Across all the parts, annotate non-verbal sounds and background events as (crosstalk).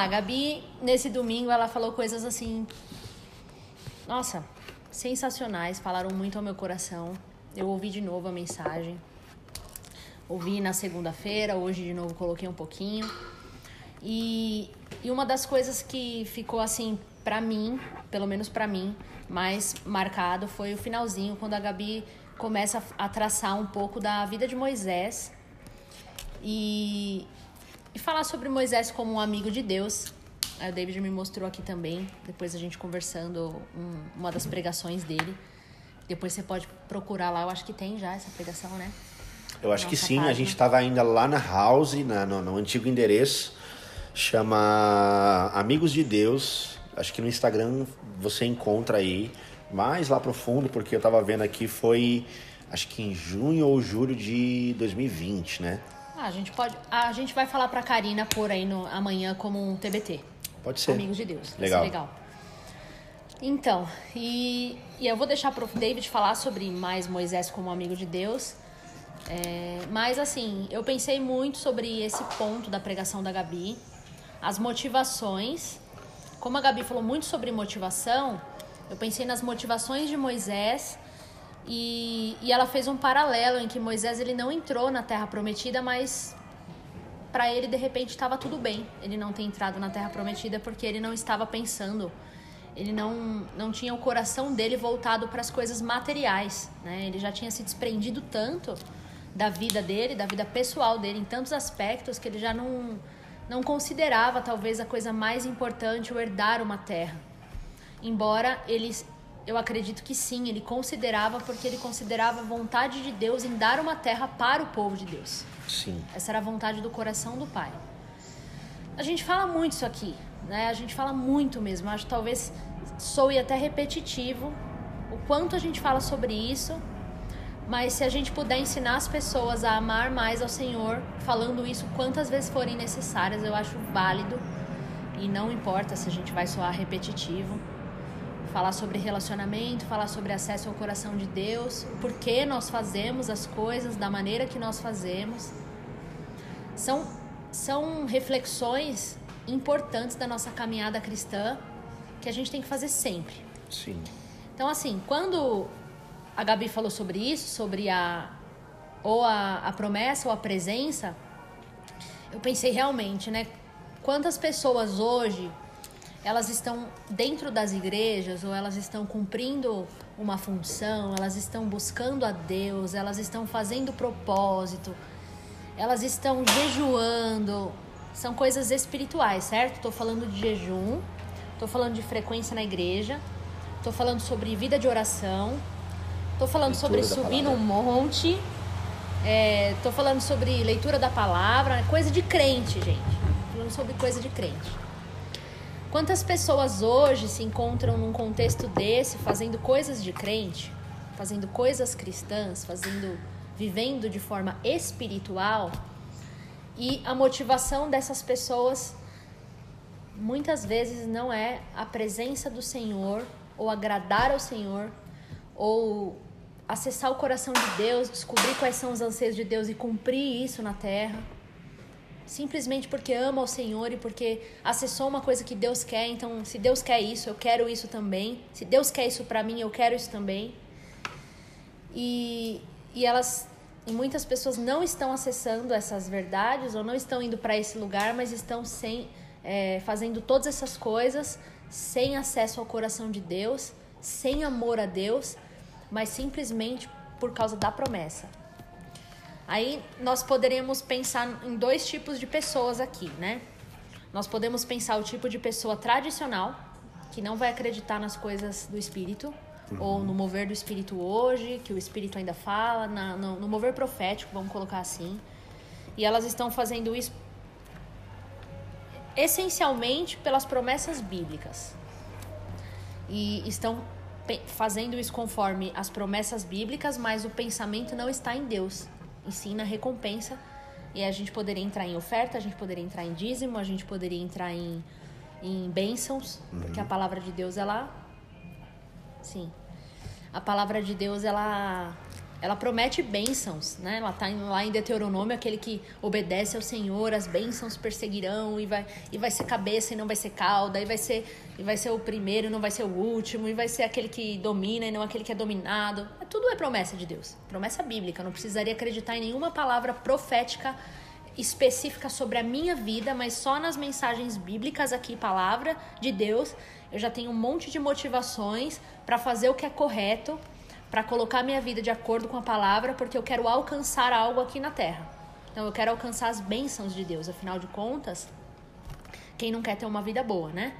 lá, a Gabi, nesse domingo, ela falou coisas assim. Nossa, sensacionais, falaram muito ao meu coração. Eu ouvi de novo a mensagem. Ouvi na segunda-feira, hoje de novo coloquei um pouquinho. E, e uma das coisas que ficou assim para mim, pelo menos para mim, mais marcado foi o finalzinho quando a Gabi começa a traçar um pouco da vida de Moisés e, e falar sobre Moisés como um amigo de Deus. O David me mostrou aqui também, depois a gente conversando um, uma das pregações dele. Depois você pode procurar lá, eu acho que tem já essa pregação, né? Eu acho Nossa que sim, página. a gente estava ainda lá na House, na, no, no antigo endereço, chama Amigos de Deus. Acho que no Instagram você encontra aí, mais lá pro fundo, porque eu tava vendo aqui, foi acho que em junho ou julho de 2020, né? Ah, a gente pode. A gente vai falar pra Karina por aí no, amanhã como um TBT. Pode ser. Amigos de Deus. Legal. legal. Então, e, e eu vou deixar pro David falar sobre mais Moisés como amigo de Deus. É, mas assim, eu pensei muito sobre esse ponto da pregação da Gabi, as motivações. Como a Gabi falou muito sobre motivação, eu pensei nas motivações de Moisés e, e ela fez um paralelo em que Moisés ele não entrou na Terra Prometida, mas para ele de repente estava tudo bem. Ele não ter entrado na Terra Prometida porque ele não estava pensando, ele não, não tinha o coração dele voltado para as coisas materiais, né? Ele já tinha se desprendido tanto da vida dele, da vida pessoal dele, em tantos aspectos que ele já não, não considerava talvez a coisa mais importante o herdar uma terra. Embora ele, eu acredito que sim, ele considerava porque ele considerava a vontade de Deus em dar uma terra para o povo de Deus. Sim. Essa era a vontade do coração do Pai. A gente fala muito isso aqui, né? A gente fala muito mesmo. Acho que talvez soe até repetitivo o quanto a gente fala sobre isso mas se a gente puder ensinar as pessoas a amar mais ao Senhor, falando isso quantas vezes forem necessárias, eu acho válido. E não importa se a gente vai soar repetitivo. Falar sobre relacionamento, falar sobre acesso ao coração de Deus, o porquê nós fazemos as coisas da maneira que nós fazemos. São, são reflexões importantes da nossa caminhada cristã que a gente tem que fazer sempre. Sim. Então, assim, quando a Gabi falou sobre isso, sobre a ou a, a promessa ou a presença, eu pensei realmente, né? Quantas pessoas hoje elas estão dentro das igrejas ou elas estão cumprindo uma função, elas estão buscando a Deus, elas estão fazendo propósito, elas estão jejuando, são coisas espirituais, certo? Estou falando de jejum, estou falando de frequência na igreja, estou falando sobre vida de oração, Tô falando leitura sobre subir num monte. É, tô falando sobre leitura da palavra, coisa de crente, gente. Tô falando sobre coisa de crente. Quantas pessoas hoje se encontram num contexto desse, fazendo coisas de crente, fazendo coisas cristãs, fazendo, vivendo de forma espiritual, e a motivação dessas pessoas muitas vezes não é a presença do Senhor ou agradar ao Senhor ou acessar o coração de Deus, descobrir quais são os anseios de Deus e cumprir isso na terra. Simplesmente porque ama o Senhor e porque acessou uma coisa que Deus quer, então se Deus quer isso, eu quero isso também. Se Deus quer isso para mim, eu quero isso também. E, e elas e muitas pessoas não estão acessando essas verdades ou não estão indo para esse lugar, mas estão sem é, fazendo todas essas coisas sem acesso ao coração de Deus, sem amor a Deus mas simplesmente por causa da promessa. Aí nós poderíamos pensar em dois tipos de pessoas aqui, né? Nós podemos pensar o tipo de pessoa tradicional, que não vai acreditar nas coisas do espírito, uhum. ou no mover do espírito hoje, que o espírito ainda fala, na, no, no mover profético, vamos colocar assim. E elas estão fazendo isso essencialmente pelas promessas bíblicas. E estão fazendo isso conforme as promessas bíblicas, mas o pensamento não está em Deus, e sim na recompensa. E a gente poderia entrar em oferta, a gente poderia entrar em dízimo, a gente poderia entrar em, em bênçãos, uhum. porque a palavra de Deus, ela. Sim. A palavra de Deus, ela ela promete bênçãos, né? Ela tá lá em Deuteronômio, aquele que obedece ao Senhor, as bênçãos perseguirão e vai, e vai ser cabeça e não vai ser cauda, e vai ser, e vai ser o primeiro e não vai ser o último, e vai ser aquele que domina e não aquele que é dominado. Tudo é promessa de Deus, promessa bíblica. Eu não precisaria acreditar em nenhuma palavra profética específica sobre a minha vida, mas só nas mensagens bíblicas aqui, palavra de Deus, eu já tenho um monte de motivações para fazer o que é correto para colocar minha vida de acordo com a palavra, porque eu quero alcançar algo aqui na terra. Então eu quero alcançar as bênçãos de Deus, afinal de contas, quem não quer ter uma vida boa, né?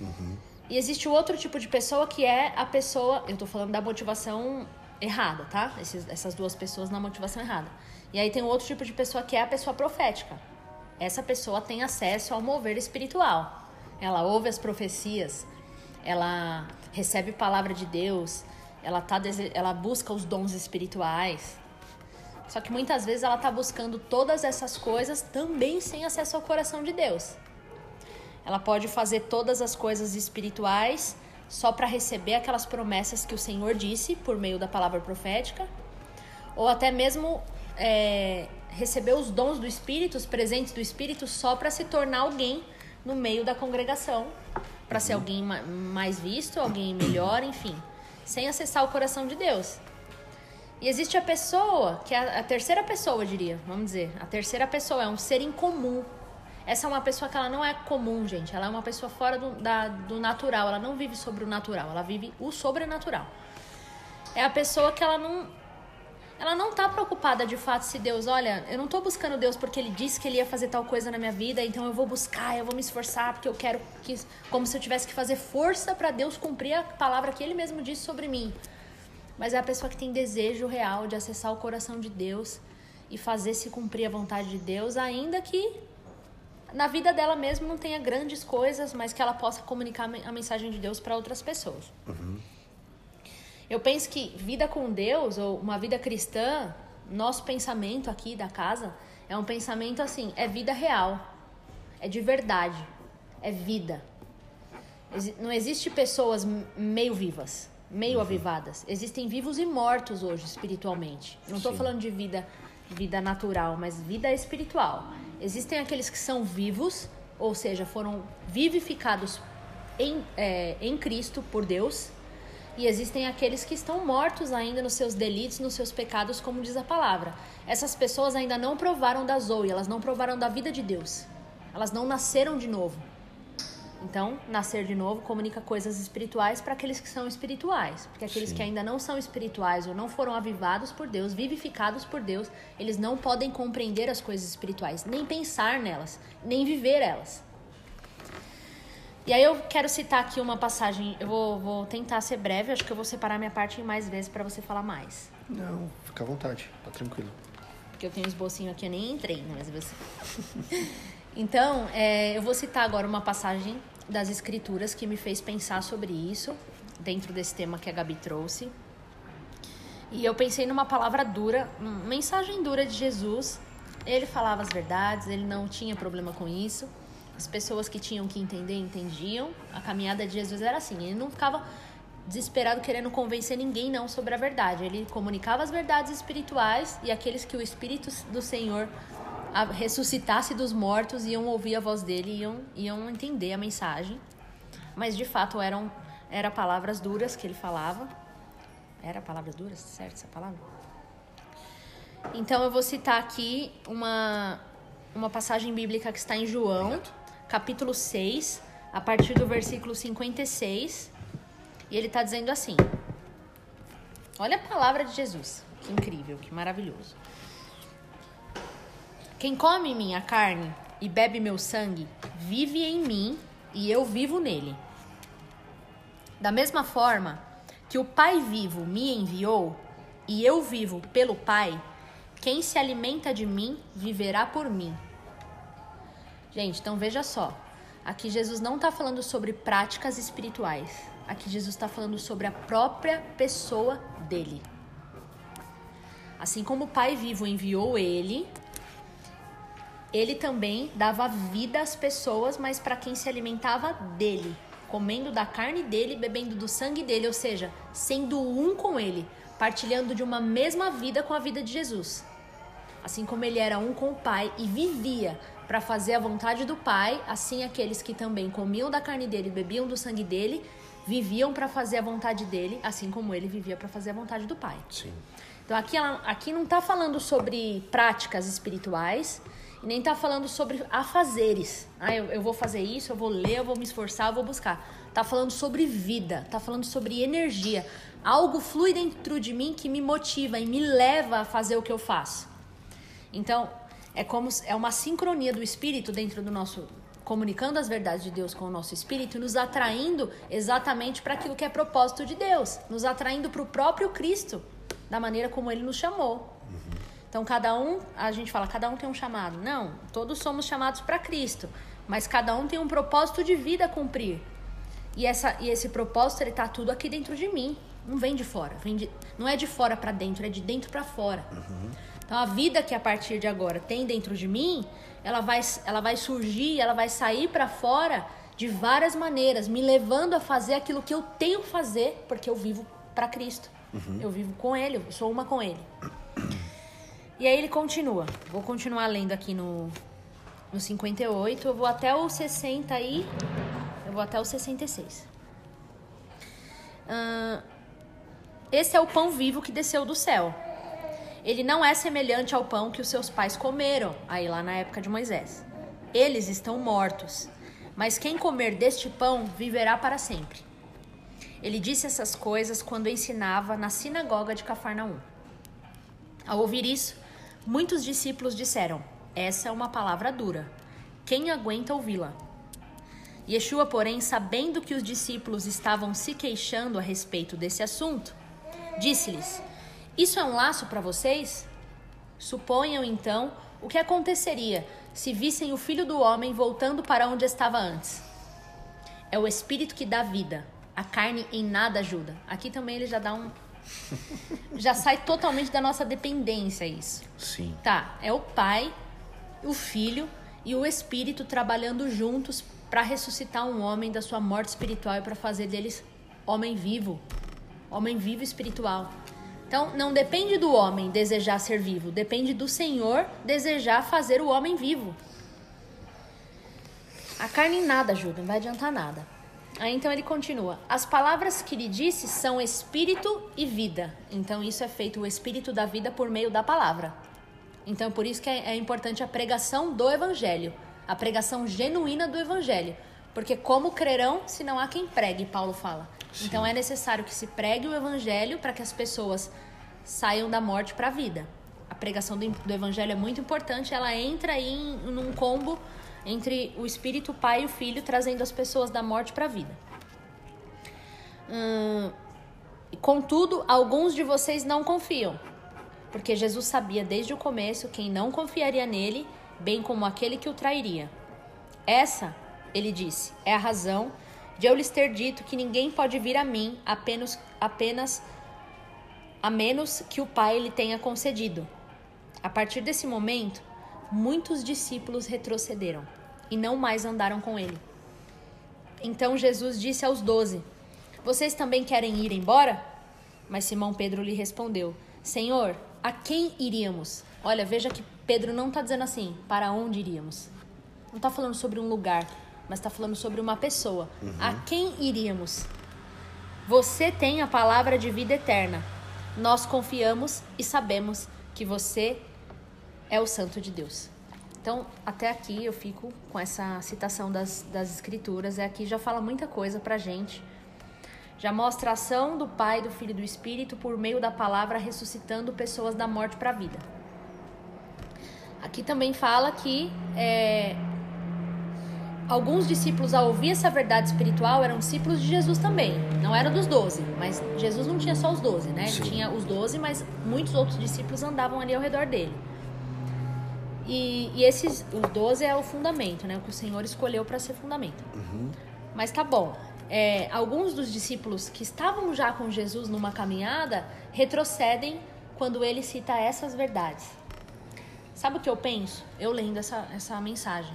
Uhum. E existe outro tipo de pessoa que é a pessoa. Eu tô falando da motivação errada, tá? Esses, essas duas pessoas na motivação errada. E aí tem outro tipo de pessoa que é a pessoa profética. Essa pessoa tem acesso ao mover espiritual. Ela ouve as profecias, ela recebe palavra de Deus, ela, tá, ela busca os dons espirituais. Só que muitas vezes ela está buscando todas essas coisas também sem acesso ao coração de Deus. Ela pode fazer todas as coisas espirituais só para receber aquelas promessas que o Senhor disse por meio da palavra profética, ou até mesmo é, receber os dons do Espírito, os presentes do Espírito, só para se tornar alguém no meio da congregação, para ser alguém mais visto, alguém melhor, enfim sem acessar o coração de Deus. E existe a pessoa, que é a terceira pessoa, eu diria, vamos dizer. A terceira pessoa é um ser incomum. Essa é uma pessoa que ela não é comum, gente. Ela é uma pessoa fora do, da, do natural. Ela não vive sobre o natural, ela vive o sobrenatural. É a pessoa que ela não ela não tá preocupada de fato se Deus, olha, eu não tô buscando Deus porque ele disse que ele ia fazer tal coisa na minha vida, então eu vou buscar, eu vou me esforçar porque eu quero que como se eu tivesse que fazer força para Deus cumprir a palavra que ele mesmo disse sobre mim. Mas é a pessoa que tem desejo real de acessar o coração de Deus e fazer se cumprir a vontade de Deus, ainda que na vida dela mesmo não tenha grandes coisas, mas que ela possa comunicar a mensagem de Deus para outras pessoas. Uhum. Eu penso que vida com Deus ou uma vida cristã, nosso pensamento aqui da casa é um pensamento assim, é vida real, é de verdade, é vida. Não existe pessoas meio vivas, meio uhum. avivadas. Existem vivos e mortos hoje espiritualmente. Não estou falando de vida vida natural, mas vida espiritual. Existem aqueles que são vivos, ou seja, foram vivificados em, é, em Cristo por Deus e existem aqueles que estão mortos ainda nos seus delitos, nos seus pecados, como diz a palavra. Essas pessoas ainda não provaram da Zoe, elas não provaram da vida de Deus. Elas não nasceram de novo. Então, nascer de novo comunica coisas espirituais para aqueles que são espirituais. Porque aqueles Sim. que ainda não são espirituais ou não foram avivados por Deus, vivificados por Deus, eles não podem compreender as coisas espirituais, nem pensar nelas, nem viver elas. E aí eu quero citar aqui uma passagem, eu vou, vou tentar ser breve, acho que eu vou separar minha parte em mais vezes para você falar mais. Não, fica à vontade, tá tranquilo. Porque eu tenho um esbocinho aqui, eu nem entrei, né, mas você... (laughs) então, é, eu vou citar agora uma passagem das escrituras que me fez pensar sobre isso, dentro desse tema que a Gabi trouxe. E eu pensei numa palavra dura, uma mensagem dura de Jesus. Ele falava as verdades, ele não tinha problema com isso. As pessoas que tinham que entender, entendiam. A caminhada de Jesus era assim. Ele não ficava desesperado querendo convencer ninguém não sobre a verdade. Ele comunicava as verdades espirituais e aqueles que o Espírito do Senhor ressuscitasse dos mortos iam ouvir a voz dele, iam, iam entender a mensagem. Mas de fato eram era palavras duras que ele falava. Era palavras duras, certo essa palavra? Então eu vou citar aqui uma uma passagem bíblica que está em João. Capítulo 6, a partir do versículo 56. E ele está dizendo assim: Olha a palavra de Jesus. Que incrível, que maravilhoso. Quem come minha carne e bebe meu sangue, vive em mim e eu vivo nele. Da mesma forma que o Pai vivo me enviou e eu vivo pelo Pai, quem se alimenta de mim viverá por mim. Gente, então veja só. Aqui Jesus não está falando sobre práticas espirituais. Aqui Jesus está falando sobre a própria pessoa dele. Assim como o Pai vivo enviou ele, ele também dava vida às pessoas, mas para quem se alimentava dele, comendo da carne dele, bebendo do sangue dele, ou seja, sendo um com ele, partilhando de uma mesma vida com a vida de Jesus. Assim como ele era um com o Pai e vivia para fazer a vontade do Pai, assim aqueles que também comiam da carne dele e bebiam do sangue dele, viviam para fazer a vontade dele, assim como ele vivia para fazer a vontade do Pai. Sim. Então aqui, aqui não está falando sobre práticas espirituais, e nem está falando sobre afazeres. Ah, eu, eu vou fazer isso, eu vou ler, eu vou me esforçar, eu vou buscar. Está falando sobre vida, está falando sobre energia. Algo flui dentro de mim que me motiva e me leva a fazer o que eu faço. Então, é como é uma sincronia do espírito dentro do nosso comunicando as verdades de Deus com o nosso espírito, nos atraindo exatamente para aquilo que é propósito de Deus, nos atraindo para o próprio Cristo, da maneira como ele nos chamou. Então, cada um, a gente fala, cada um tem um chamado. Não, todos somos chamados para Cristo, mas cada um tem um propósito de vida a cumprir. E, essa, e esse propósito, ele tá tudo aqui dentro de mim. Não vem de fora. Vem de, não é de fora para dentro, é de dentro para fora. Uhum. Então, a vida que a partir de agora tem dentro de mim, ela vai, ela vai surgir, ela vai sair para fora de várias maneiras, me levando a fazer aquilo que eu tenho que fazer, porque eu vivo para Cristo. Uhum. Eu vivo com Ele, eu sou uma com Ele. E aí ele continua. Vou continuar lendo aqui no, no 58. Eu vou até o 60 e. Eu vou até o 66. Uh, esse é o pão vivo que desceu do céu. Ele não é semelhante ao pão que os seus pais comeram, aí lá na época de Moisés. Eles estão mortos, mas quem comer deste pão viverá para sempre. Ele disse essas coisas quando ensinava na sinagoga de Cafarnaum. Ao ouvir isso, Muitos discípulos disseram: Essa é uma palavra dura. Quem aguenta ouvi-la? Yeshua, porém, sabendo que os discípulos estavam se queixando a respeito desse assunto, disse-lhes: Isso é um laço para vocês? Suponham então o que aconteceria se vissem o filho do homem voltando para onde estava antes. É o espírito que dá vida, a carne em nada ajuda. Aqui também ele já dá um, (laughs) já sai totalmente da nossa dependência isso. Sim. Tá, é o pai, o filho e o espírito trabalhando juntos para ressuscitar um homem da sua morte espiritual e para fazer deles homem vivo, homem vivo espiritual. Então, não depende do homem desejar ser vivo, depende do Senhor desejar fazer o homem vivo. A carne em nada ajuda, não vai adiantar nada. Aí então ele continua: As palavras que lhe disse são espírito e vida. Então isso é feito o espírito da vida por meio da palavra. Então por isso que é, é importante a pregação do evangelho, a pregação genuína do evangelho. Porque como crerão se não há quem pregue, Paulo fala. Sim. Então é necessário que se pregue o evangelho para que as pessoas saiam da morte para a vida. A pregação do, do, evangelho é muito importante, ela entra aí em, num combo entre o Espírito, o Pai e o Filho, trazendo as pessoas da morte para a vida. Hum, contudo, alguns de vocês não confiam, porque Jesus sabia desde o começo quem não confiaria nele, bem como aquele que o trairia. Essa, ele disse, é a razão de eu lhes ter dito que ninguém pode vir a mim apenas, apenas a menos que o Pai lhe tenha concedido. A partir desse momento, muitos discípulos retrocederam e não mais andaram com ele. Então Jesus disse aos doze: Vocês também querem ir embora? Mas Simão Pedro lhe respondeu: Senhor, a quem iríamos? Olha, veja que Pedro não está dizendo assim, para onde iríamos. Não está falando sobre um lugar, mas está falando sobre uma pessoa. Uhum. A quem iríamos? Você tem a palavra de vida eterna. Nós confiamos e sabemos que você é o Santo de Deus. Então, até aqui eu fico com essa citação das, das Escrituras. É aqui já fala muita coisa pra gente. Já mostra a ação do Pai, do Filho e do Espírito por meio da palavra ressuscitando pessoas da morte para a vida. Aqui também fala que é, alguns discípulos, ao ouvir essa verdade espiritual, eram discípulos de Jesus também. Não eram dos doze, mas Jesus não tinha só os doze, né? Ele tinha os doze, mas muitos outros discípulos andavam ali ao redor dele. E, e esses, os 12 é o fundamento, né? O que o Senhor escolheu para ser fundamento. Uhum. Mas tá bom. É, alguns dos discípulos que estavam já com Jesus numa caminhada retrocedem quando ele cita essas verdades. Sabe o que eu penso? Eu lendo essa, essa mensagem.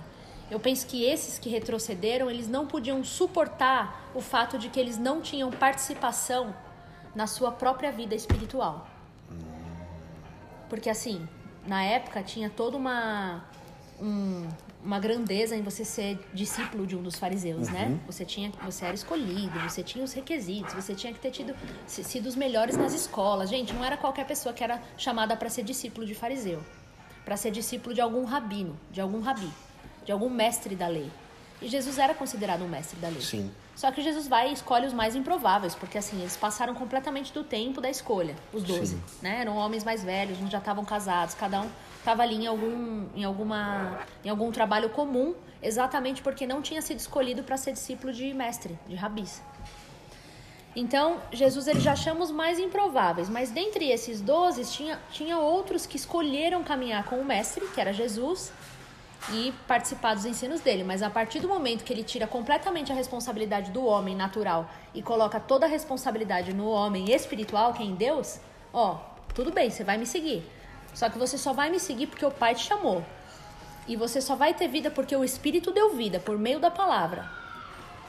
Eu penso que esses que retrocederam, eles não podiam suportar o fato de que eles não tinham participação na sua própria vida espiritual. Porque assim, na época tinha toda uma um, uma grandeza em você ser discípulo de um dos fariseus, né? uhum. né? Você tinha, você era escolhido, você tinha os requisitos, você tinha que ter tido sido os melhores nas escolas. Gente, não era qualquer pessoa que era chamada para ser discípulo de fariseu, para ser discípulo de algum rabino, de algum rabi, de algum mestre da lei. E Jesus era considerado um mestre da lei. Sim. Só que Jesus vai e escolhe os mais improváveis, porque assim, eles passaram completamente do tempo da escolha, os doze, né? Eram homens mais velhos, uns já estavam casados, cada um estava ali em algum, em, alguma, em algum trabalho comum, exatamente porque não tinha sido escolhido para ser discípulo de mestre, de rabis. Então, Jesus ele já chama os mais improváveis, mas dentre esses doze tinha, tinha outros que escolheram caminhar com o mestre, que era Jesus, e participar dos ensinos dele. Mas a partir do momento que ele tira completamente a responsabilidade do homem natural e coloca toda a responsabilidade no homem espiritual, que é em Deus, ó, tudo bem, você vai me seguir. Só que você só vai me seguir porque o Pai te chamou. E você só vai ter vida porque o Espírito deu vida por meio da palavra.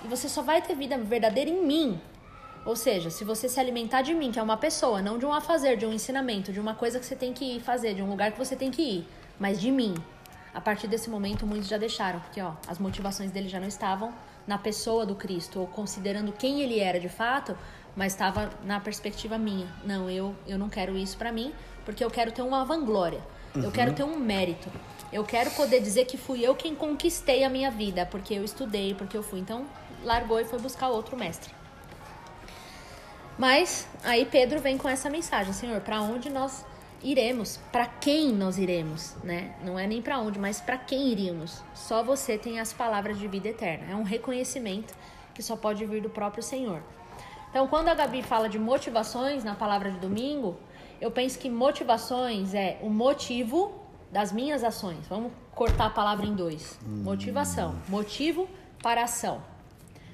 E você só vai ter vida verdadeira em mim. Ou seja, se você se alimentar de mim, que é uma pessoa, não de um afazer, de um ensinamento, de uma coisa que você tem que fazer, de um lugar que você tem que ir, mas de mim. A partir desse momento, muitos já deixaram, porque ó, as motivações dele já não estavam na pessoa do Cristo, ou considerando quem ele era de fato, mas estava na perspectiva minha. Não, eu, eu não quero isso para mim, porque eu quero ter uma vanglória. Uhum. Eu quero ter um mérito. Eu quero poder dizer que fui eu quem conquistei a minha vida, porque eu estudei, porque eu fui. Então, largou e foi buscar outro mestre. Mas aí Pedro vem com essa mensagem, Senhor, para onde nós iremos? Para quem nós iremos, né? Não é nem para onde, mas para quem iríamos? Só você tem as palavras de vida eterna. É um reconhecimento que só pode vir do próprio Senhor. Então, quando a Gabi fala de motivações na palavra de domingo, eu penso que motivações é o motivo das minhas ações. Vamos cortar a palavra em dois. Motivação, motivo para ação.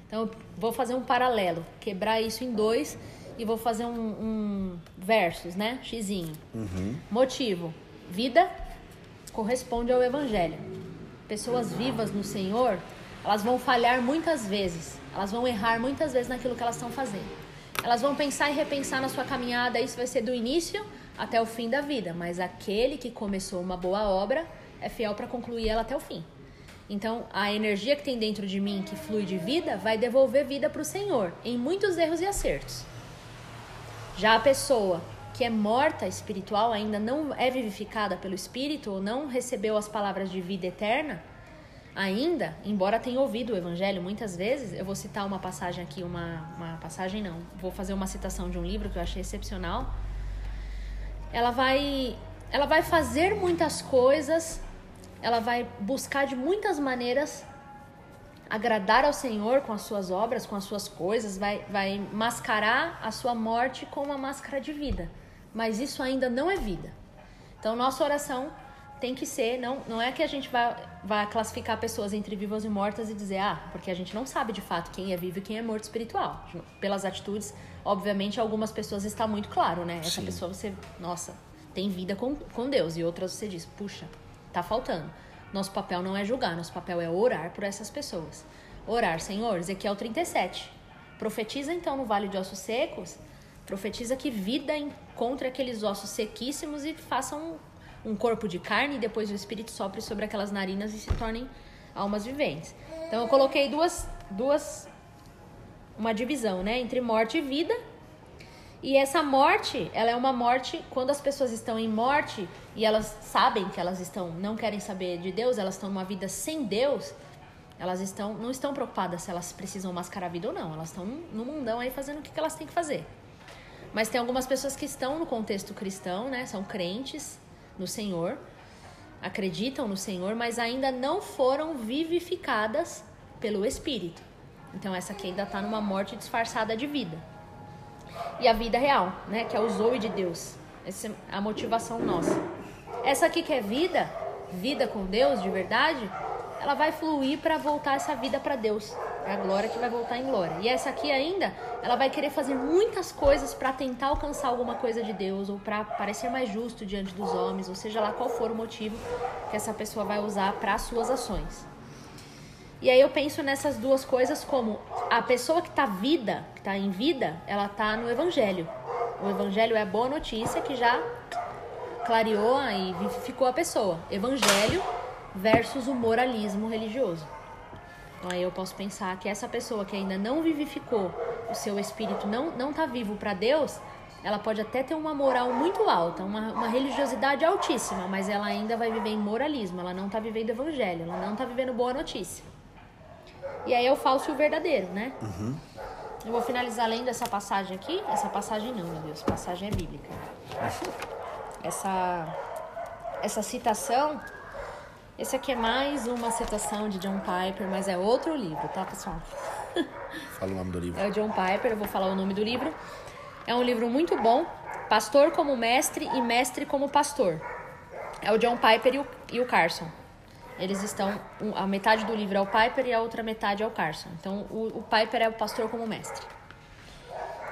Então, eu vou fazer um paralelo, quebrar isso em dois e vou fazer um, um versos, né? Xizinho. Uhum. Motivo, vida corresponde ao evangelho. Pessoas vivas no Senhor, elas vão falhar muitas vezes, elas vão errar muitas vezes naquilo que elas estão fazendo. Elas vão pensar e repensar na sua caminhada, isso vai ser do início até o fim da vida, mas aquele que começou uma boa obra é fiel para concluir ela até o fim. Então, a energia que tem dentro de mim, que flui de vida, vai devolver vida para o Senhor, em muitos erros e acertos. Já a pessoa que é morta espiritual, ainda não é vivificada pelo Espírito, ou não recebeu as palavras de vida eterna, ainda, embora tenha ouvido o evangelho muitas vezes, eu vou citar uma passagem aqui, uma, uma passagem não, vou fazer uma citação de um livro que eu achei excepcional. Ela vai, ela vai fazer muitas coisas, ela vai buscar de muitas maneiras agradar ao Senhor com as suas obras, com as suas coisas, vai, vai mascarar a sua morte com uma máscara de vida. Mas isso ainda não é vida. Então, nossa oração tem que ser, não, não é que a gente vai, vai classificar pessoas entre vivas e mortas e dizer, ah, porque a gente não sabe de fato quem é vivo e quem é morto espiritual. Pelas atitudes, obviamente, algumas pessoas está muito claro, né? Essa Sim. pessoa você, nossa, tem vida com, com Deus, e outras você diz, puxa, tá faltando. Nosso papel não é julgar, nosso papel é orar por essas pessoas. Orar, Senhor, Ezequiel 37. Profetiza então no vale de ossos secos, profetiza que vida encontre aqueles ossos sequíssimos e façam um corpo de carne e depois o espírito sopre sobre aquelas narinas e se tornem almas viventes. Então eu coloquei duas duas uma divisão, né, entre morte e vida. E essa morte, ela é uma morte quando as pessoas estão em morte e elas sabem que elas estão não querem saber de Deus, elas estão numa vida sem Deus. Elas estão não estão preocupadas se elas precisam mascarar a vida ou não. Elas estão no mundão aí fazendo o que elas têm que fazer. Mas tem algumas pessoas que estão no contexto cristão, né? São crentes, no Senhor, acreditam no Senhor, mas ainda não foram vivificadas pelo Espírito. Então essa aqui ainda está numa morte disfarçada de vida. E a vida real, né, que é o zoe de Deus. Essa é a motivação nossa. Essa aqui que é vida, vida com Deus de verdade, ela vai fluir para voltar essa vida para Deus. É a glória que vai voltar em glória. E essa aqui ainda, ela vai querer fazer muitas coisas para tentar alcançar alguma coisa de Deus ou para parecer mais justo diante dos homens, ou seja lá qual for o motivo que essa pessoa vai usar para as suas ações. E aí eu penso nessas duas coisas como a pessoa que está vida, que está em vida, ela está no evangelho. O evangelho é a boa notícia que já clareou e vivificou a pessoa. Evangelho versus o moralismo religioso. Então aí eu posso pensar que essa pessoa que ainda não vivificou o seu espírito, não não está vivo para Deus, ela pode até ter uma moral muito alta, uma, uma religiosidade altíssima, mas ela ainda vai viver em moralismo, ela não está vivendo evangelho, ela não está vivendo boa notícia. E aí é o falso e o verdadeiro, né? Uhum. Eu vou finalizar lendo essa passagem aqui. Essa passagem não, meu Deus, passagem é bíblica. (laughs) Essa, essa citação esse aqui é mais uma citação de John Piper, mas é outro livro, tá, pessoal? (laughs) Fala o nome do livro. É o John Piper, eu vou falar o nome do livro. É um livro muito bom, Pastor como Mestre e Mestre como Pastor. É o John Piper e o, e o Carson. Eles estão. A metade do livro é o Piper e a outra metade é o Carson. Então, o, o Piper é o pastor como mestre.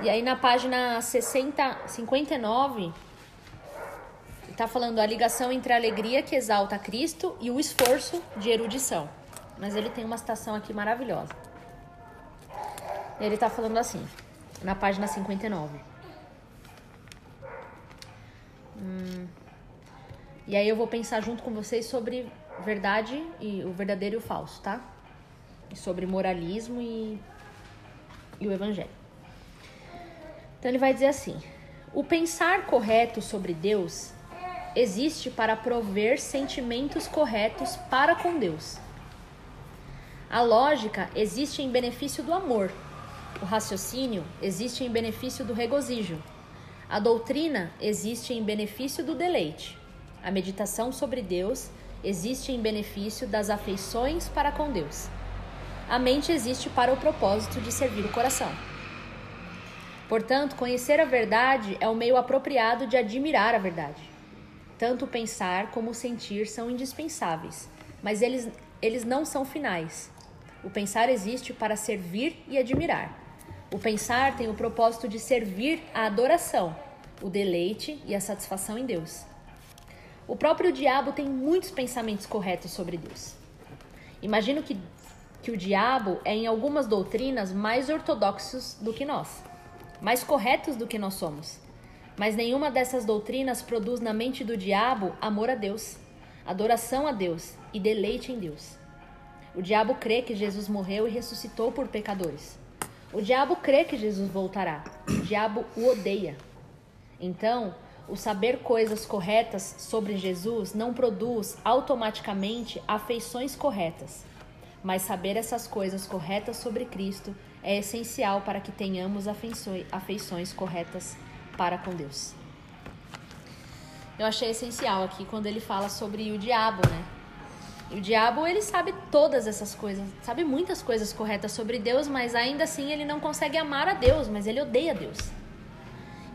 E aí, na página 60, 59, está falando a ligação entre a alegria que exalta Cristo e o esforço de erudição. Mas ele tem uma citação aqui maravilhosa. Ele está falando assim, na página 59. Hum, e aí eu vou pensar junto com vocês sobre verdade e o verdadeiro e o falso, tá? Sobre moralismo e, e o evangelho. Então ele vai dizer assim: o pensar correto sobre Deus existe para prover sentimentos corretos para com Deus. A lógica existe em benefício do amor. O raciocínio existe em benefício do regozijo. A doutrina existe em benefício do deleite. A meditação sobre Deus existe em benefício das afeições para com Deus. A mente existe para o propósito de servir o coração. Portanto, conhecer a verdade é o meio apropriado de admirar a verdade. Tanto pensar como sentir são indispensáveis, mas eles, eles não são finais. O pensar existe para servir e admirar. O pensar tem o propósito de servir à adoração, o deleite e a satisfação em Deus. O próprio diabo tem muitos pensamentos corretos sobre Deus. Imagino que, que o diabo é, em algumas doutrinas, mais ortodoxos do que nós, mais corretos do que nós somos. Mas nenhuma dessas doutrinas produz na mente do diabo amor a Deus, adoração a Deus e deleite em Deus. O diabo crê que Jesus morreu e ressuscitou por pecadores. O diabo crê que Jesus voltará. O diabo o odeia. Então, o saber coisas corretas sobre Jesus não produz automaticamente afeições corretas. Mas saber essas coisas corretas sobre Cristo é essencial para que tenhamos afeições corretas para com Deus. Eu achei essencial aqui quando ele fala sobre o diabo, né? E o diabo, ele sabe todas essas coisas, sabe muitas coisas corretas sobre Deus, mas ainda assim ele não consegue amar a Deus, mas ele odeia Deus.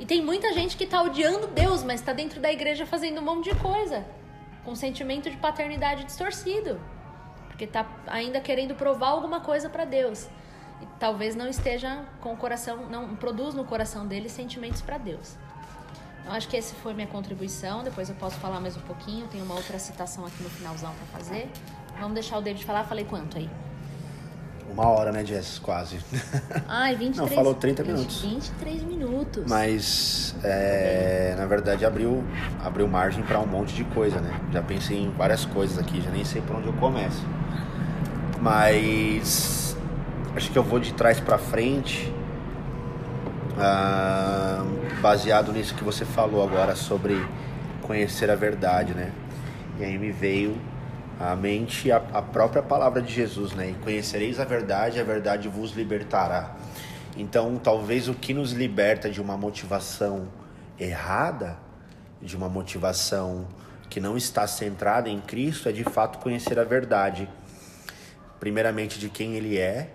E tem muita gente que está odiando Deus, mas está dentro da igreja fazendo um monte de coisa, com sentimento de paternidade distorcido, porque está ainda querendo provar alguma coisa para Deus e talvez não esteja com o coração, não produz no coração dele sentimentos para Deus. Então, acho que essa foi minha contribuição. Depois eu posso falar mais um pouquinho. Tem uma outra citação aqui no finalzão para fazer. Vamos deixar o David falar. Falei quanto aí? Uma hora, né, Jess? Quase. (laughs) Ai, 23 Não, falou 30 minutos. 23 minutos. Mas, é, na verdade, abriu, abriu margem para um monte de coisa, né? Já pensei em várias coisas aqui, já nem sei por onde eu começo. Mas acho que eu vou de trás para frente, ah, baseado nisso que você falou agora sobre conhecer a verdade, né? E aí me veio à mente a, a própria palavra de Jesus, né? E conhecereis a verdade, a verdade vos libertará. Então, talvez o que nos liberta de uma motivação errada, de uma motivação que não está centrada em Cristo, é de fato conhecer a verdade. Primeiramente de quem Ele é,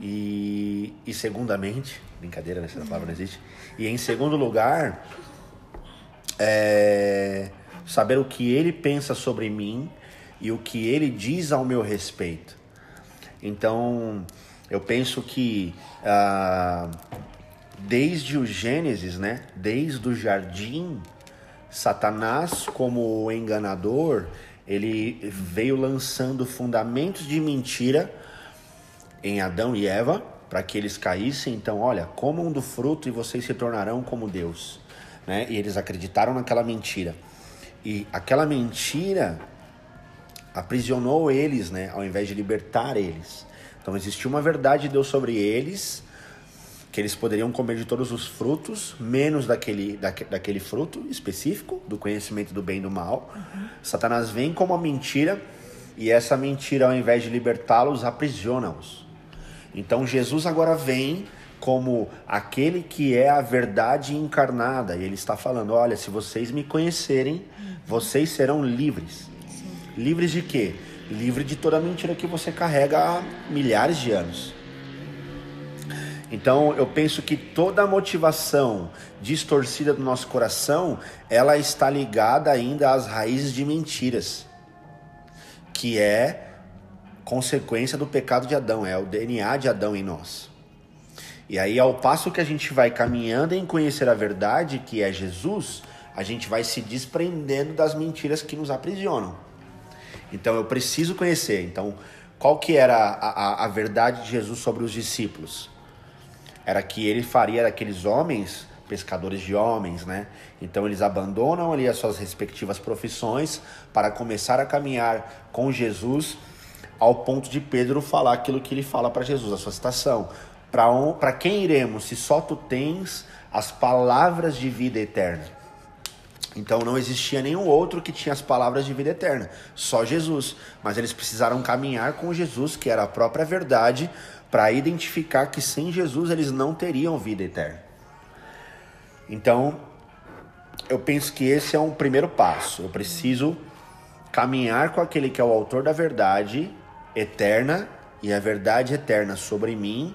e, e segundamente, brincadeira, né? Essa palavra não existe. E em segundo lugar, é, saber o que ele pensa sobre mim e o que ele diz ao meu respeito. Então, eu penso que ah, desde o Gênesis, né? Desde o jardim, Satanás, como enganador, ele veio lançando fundamentos de mentira em Adão e Eva para que eles caíssem. Então, olha, comam do fruto e vocês se tornarão como Deus. Né? E eles acreditaram naquela mentira. E aquela mentira aprisionou eles, né? Ao invés de libertar eles. Então existiu uma verdade de Deus sobre eles, que eles poderiam comer de todos os frutos, menos daquele, daque, daquele fruto específico, do conhecimento do bem e do mal. Uhum. Satanás vem com uma mentira, e essa mentira, ao invés de libertá-los, aprisiona-os. Então Jesus agora vem como aquele que é a verdade encarnada. E ele está falando: olha, se vocês me conhecerem, vocês serão livres. Livres de quê? Livre de toda a mentira que você carrega há milhares de anos. Então eu penso que toda a motivação distorcida do nosso coração, ela está ligada ainda às raízes de mentiras, que é consequência do pecado de Adão, é o DNA de Adão em nós. E aí, ao passo que a gente vai caminhando em conhecer a verdade, que é Jesus, a gente vai se desprendendo das mentiras que nos aprisionam. Então, eu preciso conhecer. Então, qual que era a, a, a verdade de Jesus sobre os discípulos? Era que ele faria daqueles homens pescadores de homens, né? Então eles abandonam ali as suas respectivas profissões para começar a caminhar com Jesus ao ponto de Pedro falar aquilo que ele fala para Jesus, a sua citação. Para quem iremos, se só tu tens as palavras de vida eterna? Então não existia nenhum outro que tinha as palavras de vida eterna, só Jesus. Mas eles precisaram caminhar com Jesus, que era a própria verdade, para identificar que sem Jesus eles não teriam vida eterna. Então, eu penso que esse é um primeiro passo. Eu preciso caminhar com aquele que é o autor da verdade eterna e a verdade eterna sobre mim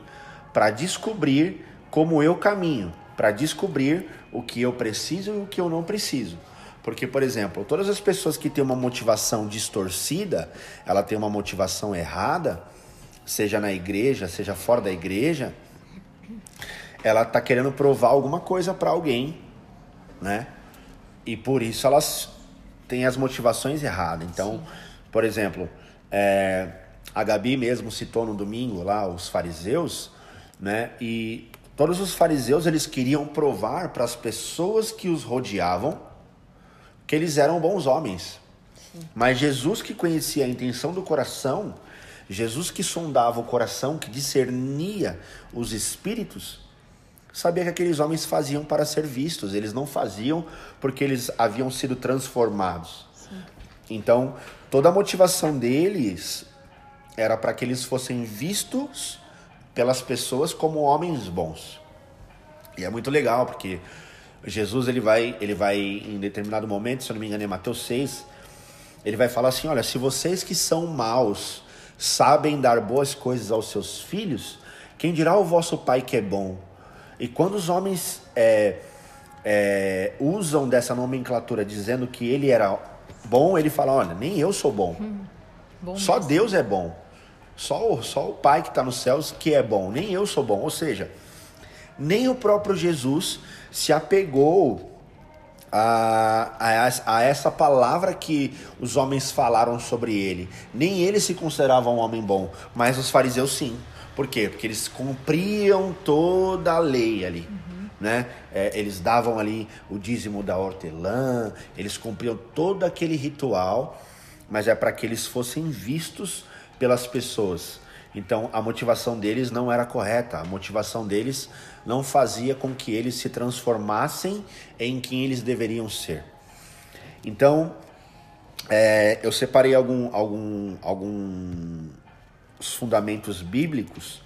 para descobrir como eu caminho, para descobrir o que eu preciso e o que eu não preciso. Porque, por exemplo, todas as pessoas que têm uma motivação distorcida, ela tem uma motivação errada, seja na igreja, seja fora da igreja, ela está querendo provar alguma coisa para alguém, né? E por isso elas têm as motivações erradas. Então, Sim. por exemplo, é, a Gabi mesmo citou no domingo lá os fariseus, né? E todos os fariseus eles queriam provar para as pessoas que os rodeavam que eles eram bons homens. Sim. Mas Jesus que conhecia a intenção do coração, Jesus que sondava o coração, que discernia os espíritos, sabia que aqueles homens faziam para ser vistos, eles não faziam porque eles haviam sido transformados. Sim. Então, toda a motivação deles era para que eles fossem vistos pelas pessoas como homens bons. E é muito legal porque Jesus ele vai, ele vai em determinado momento, se eu não me engano, é Mateus 6, ele vai falar assim: "Olha, se vocês que são maus sabem dar boas coisas aos seus filhos, quem dirá o vosso Pai que é bom?" E quando os homens é, é, usam dessa nomenclatura dizendo que ele era bom, ele fala: Olha, nem eu sou bom. Hum, bom Só Deus é bom. Só o, só o Pai que está nos céus que é bom, nem eu sou bom. Ou seja, nem o próprio Jesus se apegou a, a, a, essa palavra que os homens falaram sobre ele. Nem ele se considerava um homem bom, mas os fariseus sim. Por quê? Porque eles cumpriam toda a lei ali. Uhum. Né? É, eles davam ali o dízimo da hortelã, eles cumpriam todo aquele ritual, mas é para que eles fossem vistos pelas pessoas. Então a motivação deles não era correta, a motivação deles não fazia com que eles se transformassem em quem eles deveriam ser. Então é, eu separei algum, algum, alguns fundamentos bíblicos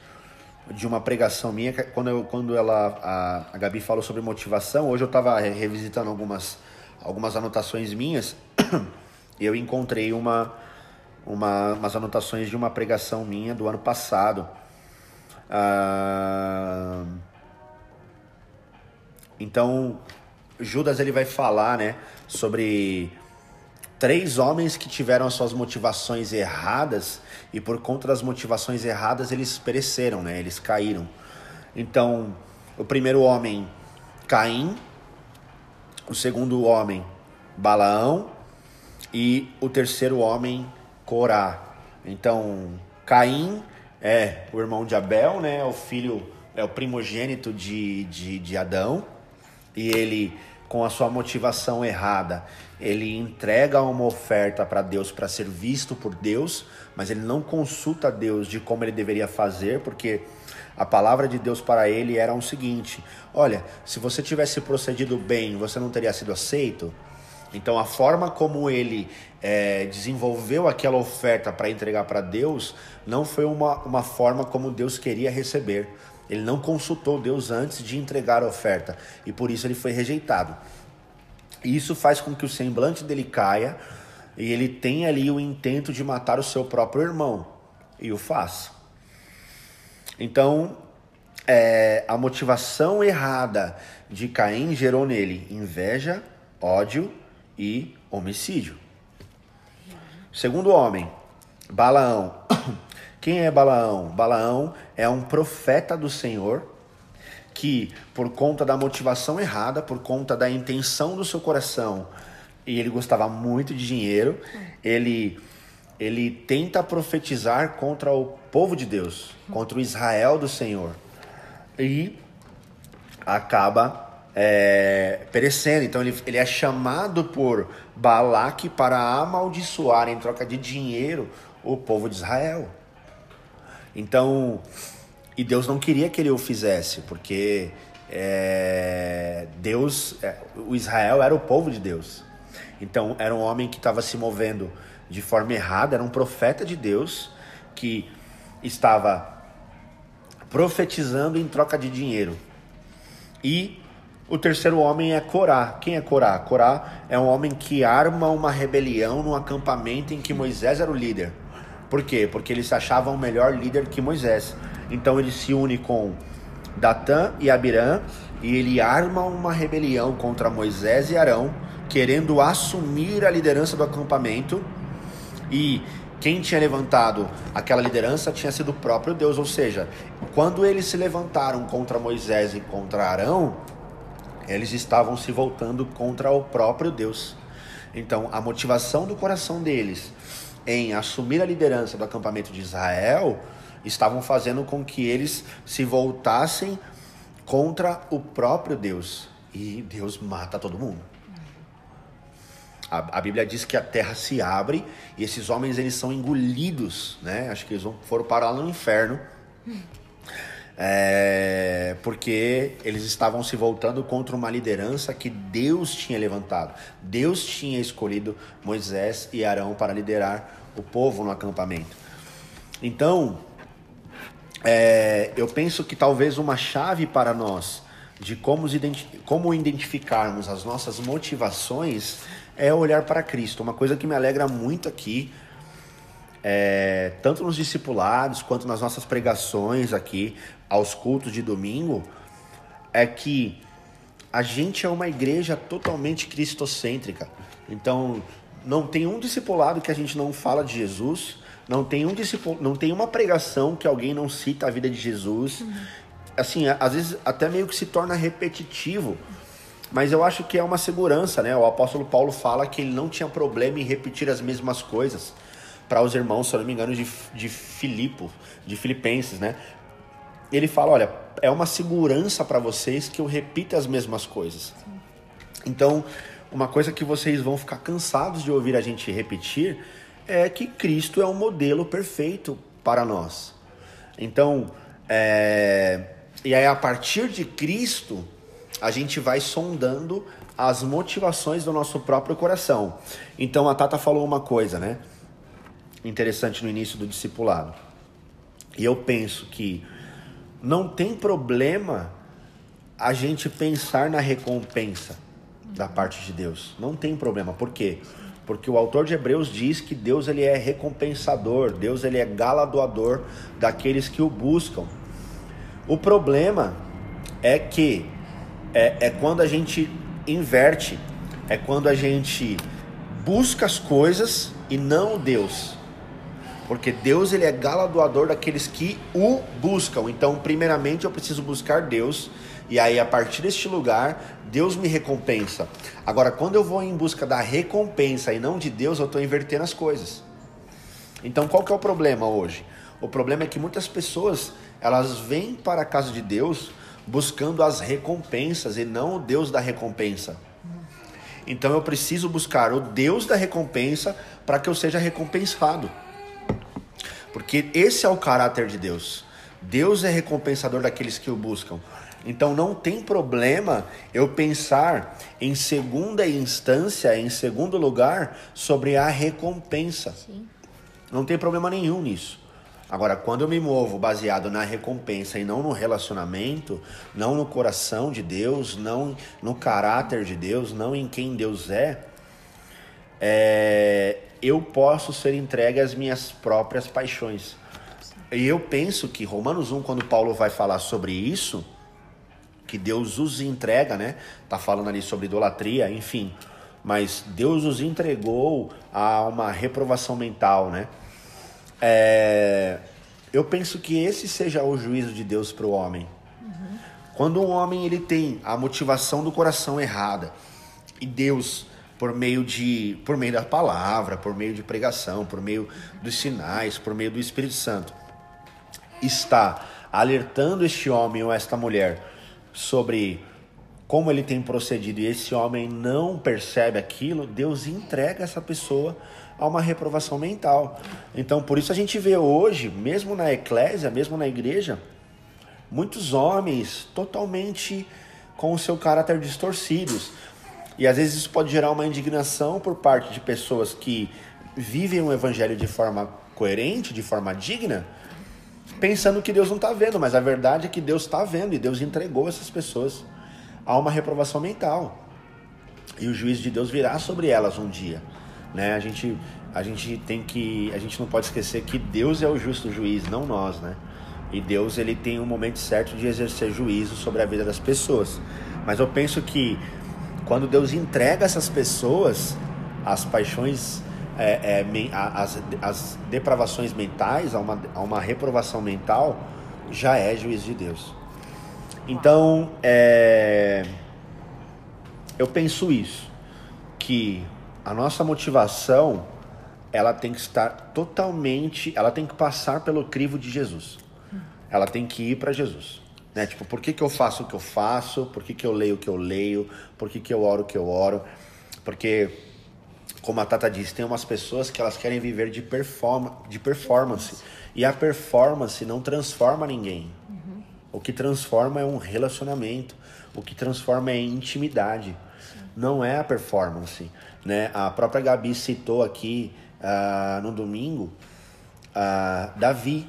de uma pregação minha quando, eu, quando ela a, a Gabi falou sobre motivação. Hoje eu estava revisitando algumas, algumas anotações minhas (coughs) e eu encontrei uma uma, umas anotações de uma pregação minha do ano passado. Ah, então, Judas ele vai falar né, sobre três homens que tiveram as suas motivações erradas e por conta das motivações erradas eles pereceram, né? Eles caíram. Então, o primeiro homem, Caim, o segundo homem, Balaão e o terceiro homem, Corá. Então, Caim é o irmão de Abel, né? O filho é o primogênito de, de, de Adão. E ele, com a sua motivação errada, ele entrega uma oferta para Deus para ser visto por Deus, mas ele não consulta Deus de como ele deveria fazer, porque a palavra de Deus para ele era o seguinte: olha, se você tivesse procedido bem, você não teria sido aceito. Então, a forma como ele é, desenvolveu aquela oferta para entregar para Deus não foi uma, uma forma como Deus queria receber. Ele não consultou Deus antes de entregar a oferta e por isso ele foi rejeitado. E isso faz com que o semblante dele caia e ele tenha ali o intento de matar o seu próprio irmão e o faz. Então, é, a motivação errada de Caim gerou nele inveja, ódio e homicídio. Segundo homem, Balaão. (coughs) Quem é Balaão? Balaão é um profeta do Senhor que, por conta da motivação errada, por conta da intenção do seu coração, e ele gostava muito de dinheiro, ele ele tenta profetizar contra o povo de Deus, contra o Israel do Senhor. E acaba é, perecendo. Então ele, ele é chamado por Balaque para amaldiçoar em troca de dinheiro o povo de Israel. Então, e Deus não queria que ele o fizesse, porque é, Deus, é, o Israel era o povo de Deus. Então era um homem que estava se movendo de forma errada, era um profeta de Deus que estava profetizando em troca de dinheiro. E o terceiro homem é Corá. Quem é Corá? Corá é um homem que arma uma rebelião no acampamento em que Moisés era o líder. Por quê? Porque eles se achavam melhor líder que Moisés. Então ele se une com Datã e Abirã e ele arma uma rebelião contra Moisés e Arão, querendo assumir a liderança do acampamento e quem tinha levantado aquela liderança tinha sido o próprio Deus, ou seja, quando eles se levantaram contra Moisés e contra Arão, eles estavam se voltando contra o próprio Deus. Então, a motivação do coração deles em assumir a liderança do acampamento de Israel estavam fazendo com que eles se voltassem contra o próprio Deus. E Deus mata todo mundo. A, a, Bíblia diz que a terra se abre e esses homens eles são engolidos, né? Acho que eles foram parar no inferno. É, porque eles estavam se voltando contra uma liderança que Deus tinha levantado. Deus tinha escolhido Moisés e Arão para liderar o povo no acampamento. Então, é, eu penso que talvez uma chave para nós de como, como identificarmos as nossas motivações é olhar para Cristo. Uma coisa que me alegra muito aqui, é, tanto nos discipulados quanto nas nossas pregações aqui, aos cultos de domingo, é que a gente é uma igreja totalmente cristocêntrica. Então, não tem um discipulado que a gente não fala de Jesus, não tem um discipul... não tem uma pregação que alguém não cita a vida de Jesus. Uhum. Assim, às vezes até meio que se torna repetitivo. Mas eu acho que é uma segurança, né? O apóstolo Paulo fala que ele não tinha problema em repetir as mesmas coisas para os irmãos, se eu não me engano, de, de Filipo, de Filipenses, né? Ele fala, olha, é uma segurança para vocês que eu repita as mesmas coisas. Então, uma coisa que vocês vão ficar cansados de ouvir a gente repetir é que Cristo é um modelo perfeito para nós. Então, é... e aí a partir de Cristo, a gente vai sondando as motivações do nosso próprio coração. Então a Tata falou uma coisa, né? Interessante no início do discipulado. E eu penso que não tem problema a gente pensar na recompensa da parte de Deus. Não tem problema. Por quê? Porque o autor de Hebreus diz que Deus ele é recompensador, Deus ele é galardoador daqueles que o buscam. O problema é que é, é quando a gente inverte, é quando a gente busca as coisas e não Deus. Porque Deus ele é galardoador daqueles que o buscam. Então, primeiramente eu preciso buscar Deus e aí a partir deste lugar Deus me recompensa. Agora, quando eu vou em busca da recompensa e não de Deus, eu estou invertendo as coisas. Então, qual que é o problema hoje? O problema é que muitas pessoas, elas vêm para a casa de Deus buscando as recompensas e não o Deus da recompensa. Então eu preciso buscar o Deus da recompensa para que eu seja recompensado. Porque esse é o caráter de Deus. Deus é recompensador daqueles que o buscam. Então não tem problema eu pensar em segunda instância, em segundo lugar, sobre a recompensa. Sim. Não tem problema nenhum nisso. Agora, quando eu me movo baseado na recompensa e não no relacionamento, não no coração de Deus, não no caráter de Deus, não em quem Deus é, é eu posso ser entregue às minhas próprias paixões. E eu penso que Romanos 1, quando Paulo vai falar sobre isso, que Deus os entrega, né? Tá falando ali sobre idolatria, enfim. Mas Deus os entregou a uma reprovação mental, né? É, eu penso que esse seja o juízo de Deus para o homem. Uhum. Quando um homem ele tem a motivação do coração errada e Deus por meio de por meio da palavra, por meio de pregação, por meio dos sinais, por meio do Espírito Santo, está alertando este homem ou esta mulher sobre como ele tem procedido e esse homem não percebe aquilo, Deus entrega essa pessoa a uma reprovação mental. Então, por isso a gente vê hoje, mesmo na eclésia, mesmo na igreja, muitos homens totalmente com o seu caráter distorcidos. E às vezes isso pode gerar uma indignação por parte de pessoas que vivem o evangelho de forma coerente, de forma digna, pensando que Deus não está vendo, mas a verdade é que Deus está vendo e Deus entregou essas pessoas a uma reprovação mental. E o juízo de Deus virá sobre elas um dia. Né? A, gente, a gente tem que. A gente não pode esquecer que Deus é o justo juiz, não nós, né? E Deus ele tem um momento certo de exercer juízo sobre a vida das pessoas. Mas eu penso que quando Deus entrega essas pessoas as paixões é, é, as, as depravações mentais, a uma, a uma reprovação mental, já é juízo de Deus. Então, é, eu penso isso, que a nossa motivação, ela tem que estar totalmente, ela tem que passar pelo crivo de Jesus. Ela tem que ir para Jesus. Né? Tipo, por que, que eu faço o que eu faço? Por que, que eu leio o que eu leio? Por que, que eu oro o que eu oro? Porque como a Tata disse, tem umas pessoas que elas querem viver de, performa, de performance. E a performance não transforma ninguém. Uhum. O que transforma é um relacionamento. O que transforma é intimidade. Sim. Não é a performance. Né? A própria Gabi citou aqui uh, no domingo uh, Davi.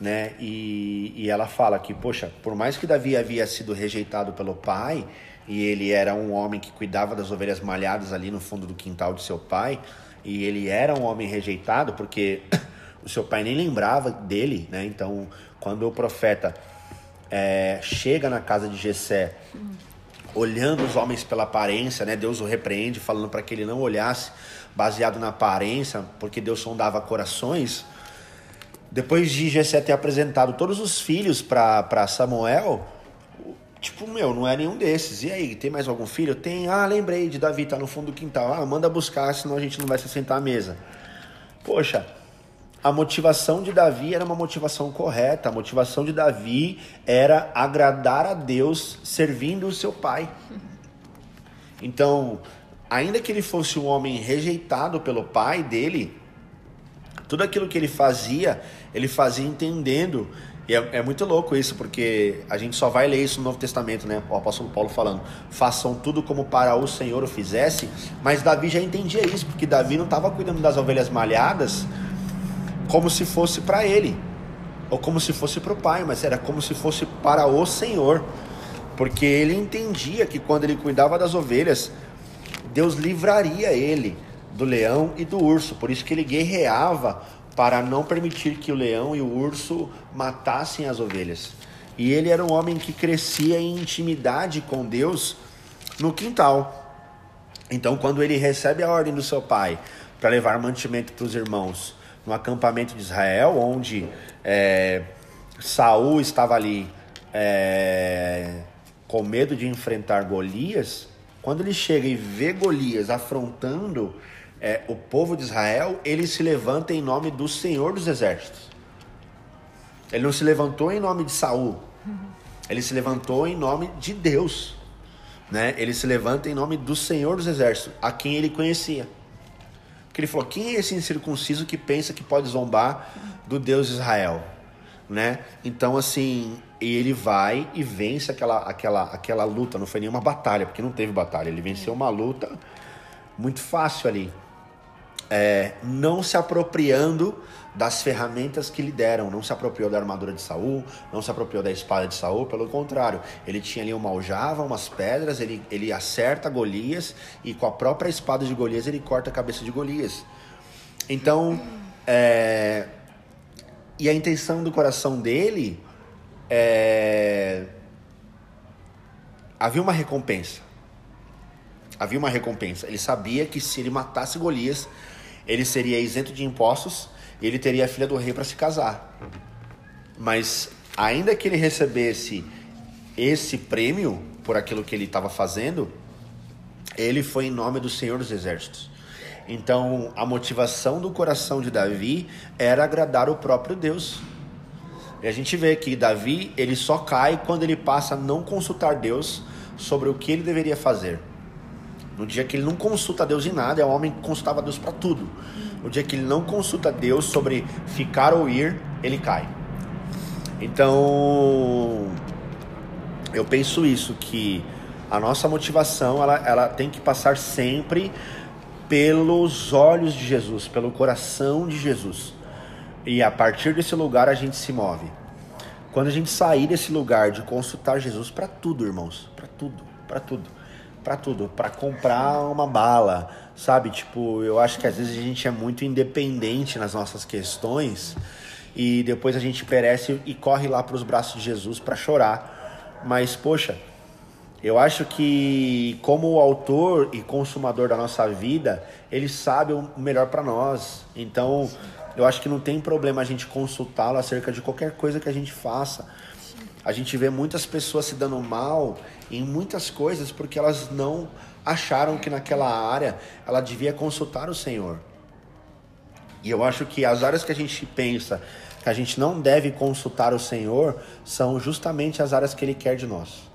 Né? E, e ela fala que, poxa, por mais que Davi havia sido rejeitado pelo pai, e ele era um homem que cuidava das ovelhas malhadas ali no fundo do quintal de seu pai, e ele era um homem rejeitado porque (coughs) o seu pai nem lembrava dele, né? Então, quando o profeta é, chega na casa de Jessé, olhando os homens pela aparência, né? Deus o repreende, falando para que ele não olhasse baseado na aparência, porque Deus sondava corações. Depois de Jessé ter apresentado todos os filhos para Samuel, Tipo, meu, não é nenhum desses. E aí, tem mais algum filho? Tem. Ah, lembrei de Davi, tá no fundo do quintal. Ah, manda buscar, senão a gente não vai se sentar à mesa. Poxa, a motivação de Davi era uma motivação correta. A motivação de Davi era agradar a Deus servindo o seu pai. Então, ainda que ele fosse um homem rejeitado pelo pai dele, tudo aquilo que ele fazia, ele fazia entendendo e é, é, muito louco isso, porque a gente só vai ler isso no Novo Testamento, né? O apóstolo Paulo falando: façam tudo como para o Senhor o fizesse. Mas Davi já entendia isso, porque Davi não estava cuidando das ovelhas malhadas como se fosse para ele, ou como se fosse para o pai, mas era como se fosse para o Senhor, porque ele entendia que quando ele cuidava das ovelhas, Deus livraria ele do leão e do urso, por isso que ele guerreava para não permitir que o leão e o urso matassem as ovelhas. E ele era um homem que crescia em intimidade com Deus no quintal. Então, quando ele recebe a ordem do seu pai para levar mantimento para os irmãos no acampamento de Israel, onde é, Saul estava ali é, com medo de enfrentar Golias, quando ele chega e vê Golias afrontando é, o povo de Israel, ele se levanta em nome do Senhor dos Exércitos. Ele não se levantou em nome de Saul. Ele se levantou em nome de Deus. Né? Ele se levanta em nome do Senhor dos Exércitos, a quem ele conhecia. Porque ele falou: quem é esse incircunciso que pensa que pode zombar do Deus de Israel? Né? Então, assim, ele vai e vence aquela, aquela, aquela luta. Não foi nenhuma batalha, porque não teve batalha. Ele venceu uma luta muito fácil ali. É, não se apropriando das ferramentas que lhe deram. Não se apropriou da armadura de Saul, não se apropriou da espada de Saul, pelo contrário, ele tinha ali uma aljava, umas pedras, ele, ele acerta Golias e com a própria espada de Golias ele corta a cabeça de Golias. Então, é, e a intenção do coração dele é, havia uma recompensa. Havia uma recompensa. Ele sabia que se ele matasse Golias, ele seria isento de impostos e ele teria a filha do rei para se casar. Mas ainda que ele recebesse esse prêmio por aquilo que ele estava fazendo, ele foi em nome do Senhor dos Exércitos. Então, a motivação do coração de Davi era agradar o próprio Deus. E a gente vê que Davi, ele só cai quando ele passa a não consultar Deus sobre o que ele deveria fazer. No dia que ele não consulta Deus em nada, é um homem que consultava Deus para tudo. No dia que ele não consulta Deus sobre ficar ou ir, ele cai. Então, eu penso isso, que a nossa motivação ela, ela tem que passar sempre pelos olhos de Jesus, pelo coração de Jesus. E a partir desse lugar a gente se move. Quando a gente sair desse lugar de consultar Jesus para tudo, irmãos, para tudo, para tudo, para tudo, para comprar uma bala, sabe? Tipo, eu acho que às vezes a gente é muito independente nas nossas questões e depois a gente perece e corre lá para os braços de Jesus para chorar. Mas, poxa, eu acho que como autor e consumador da nossa vida, ele sabe o melhor para nós. Então, eu acho que não tem problema a gente consultá-lo acerca de qualquer coisa que a gente faça. A gente vê muitas pessoas se dando mal em muitas coisas porque elas não acharam que naquela área ela devia consultar o Senhor. E eu acho que as áreas que a gente pensa que a gente não deve consultar o Senhor são justamente as áreas que Ele quer de nós.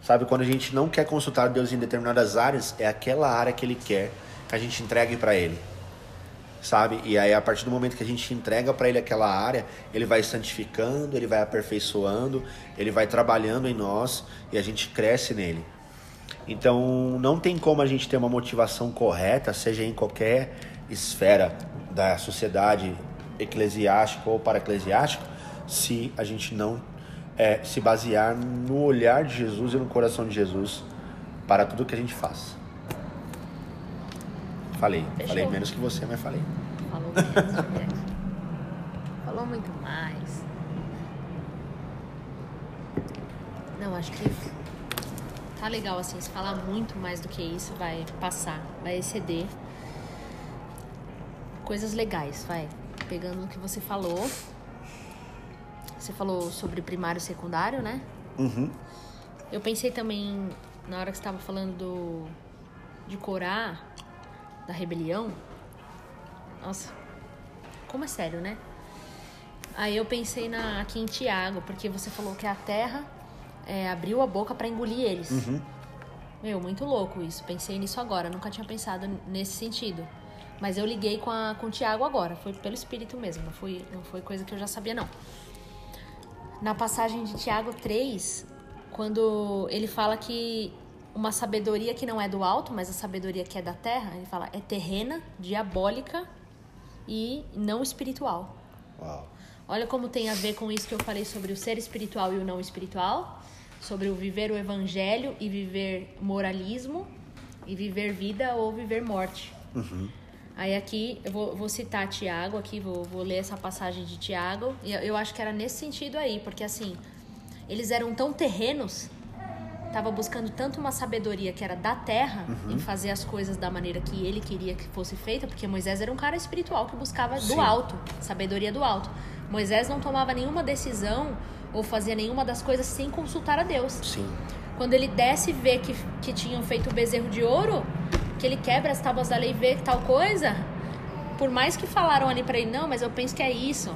Sabe, quando a gente não quer consultar Deus em determinadas áreas, é aquela área que Ele quer que a gente entregue para Ele. Sabe? E aí, a partir do momento que a gente entrega para Ele aquela área, Ele vai santificando, Ele vai aperfeiçoando, Ele vai trabalhando em nós e a gente cresce nele. Então, não tem como a gente ter uma motivação correta, seja em qualquer esfera da sociedade eclesiástica ou para eclesiástica, se a gente não é, se basear no olhar de Jesus e no coração de Jesus para tudo que a gente faz. Falei, Fechou. falei menos que você, mas falei. Falou menos, Falou muito mais. Não, acho que tá legal, assim, se falar muito mais do que isso, vai passar, vai exceder. Coisas legais, vai. Pegando o que você falou. Você falou sobre primário e secundário, né? Uhum. Eu pensei também, na hora que você estava falando do, de Corá, da rebelião. Nossa, como é sério, né? Aí eu pensei na, aqui em Tiago, porque você falou que a terra é, abriu a boca para engolir eles. Uhum. Meu, muito louco isso. Pensei nisso agora, nunca tinha pensado nesse sentido. Mas eu liguei com, a, com o Tiago agora, foi pelo espírito mesmo, não foi, não foi coisa que eu já sabia, não. Na passagem de Tiago 3, quando ele fala que uma sabedoria que não é do alto, mas a sabedoria que é da terra, ele fala é terrena, diabólica e não espiritual. Uau. Olha como tem a ver com isso que eu falei sobre o ser espiritual e o não espiritual sobre o viver o evangelho e viver moralismo e viver vida ou viver morte. Uhum. Aí aqui eu vou, vou citar Tiago aqui, vou, vou, ler essa passagem de Tiago. E eu, eu acho que era nesse sentido aí, porque assim, eles eram tão terrenos, tava buscando tanto uma sabedoria que era da terra, uhum. em fazer as coisas da maneira que ele queria que fosse feita, porque Moisés era um cara espiritual que buscava Sim. do alto, sabedoria do alto. Moisés não tomava nenhuma decisão ou fazia nenhuma das coisas sem consultar a Deus. Sim. Quando ele desce e vê que, que tinham feito o bezerro de ouro, que ele quebra as tábuas da lei e vê tal coisa, por mais que falaram ali para ele, não, mas eu penso que é isso.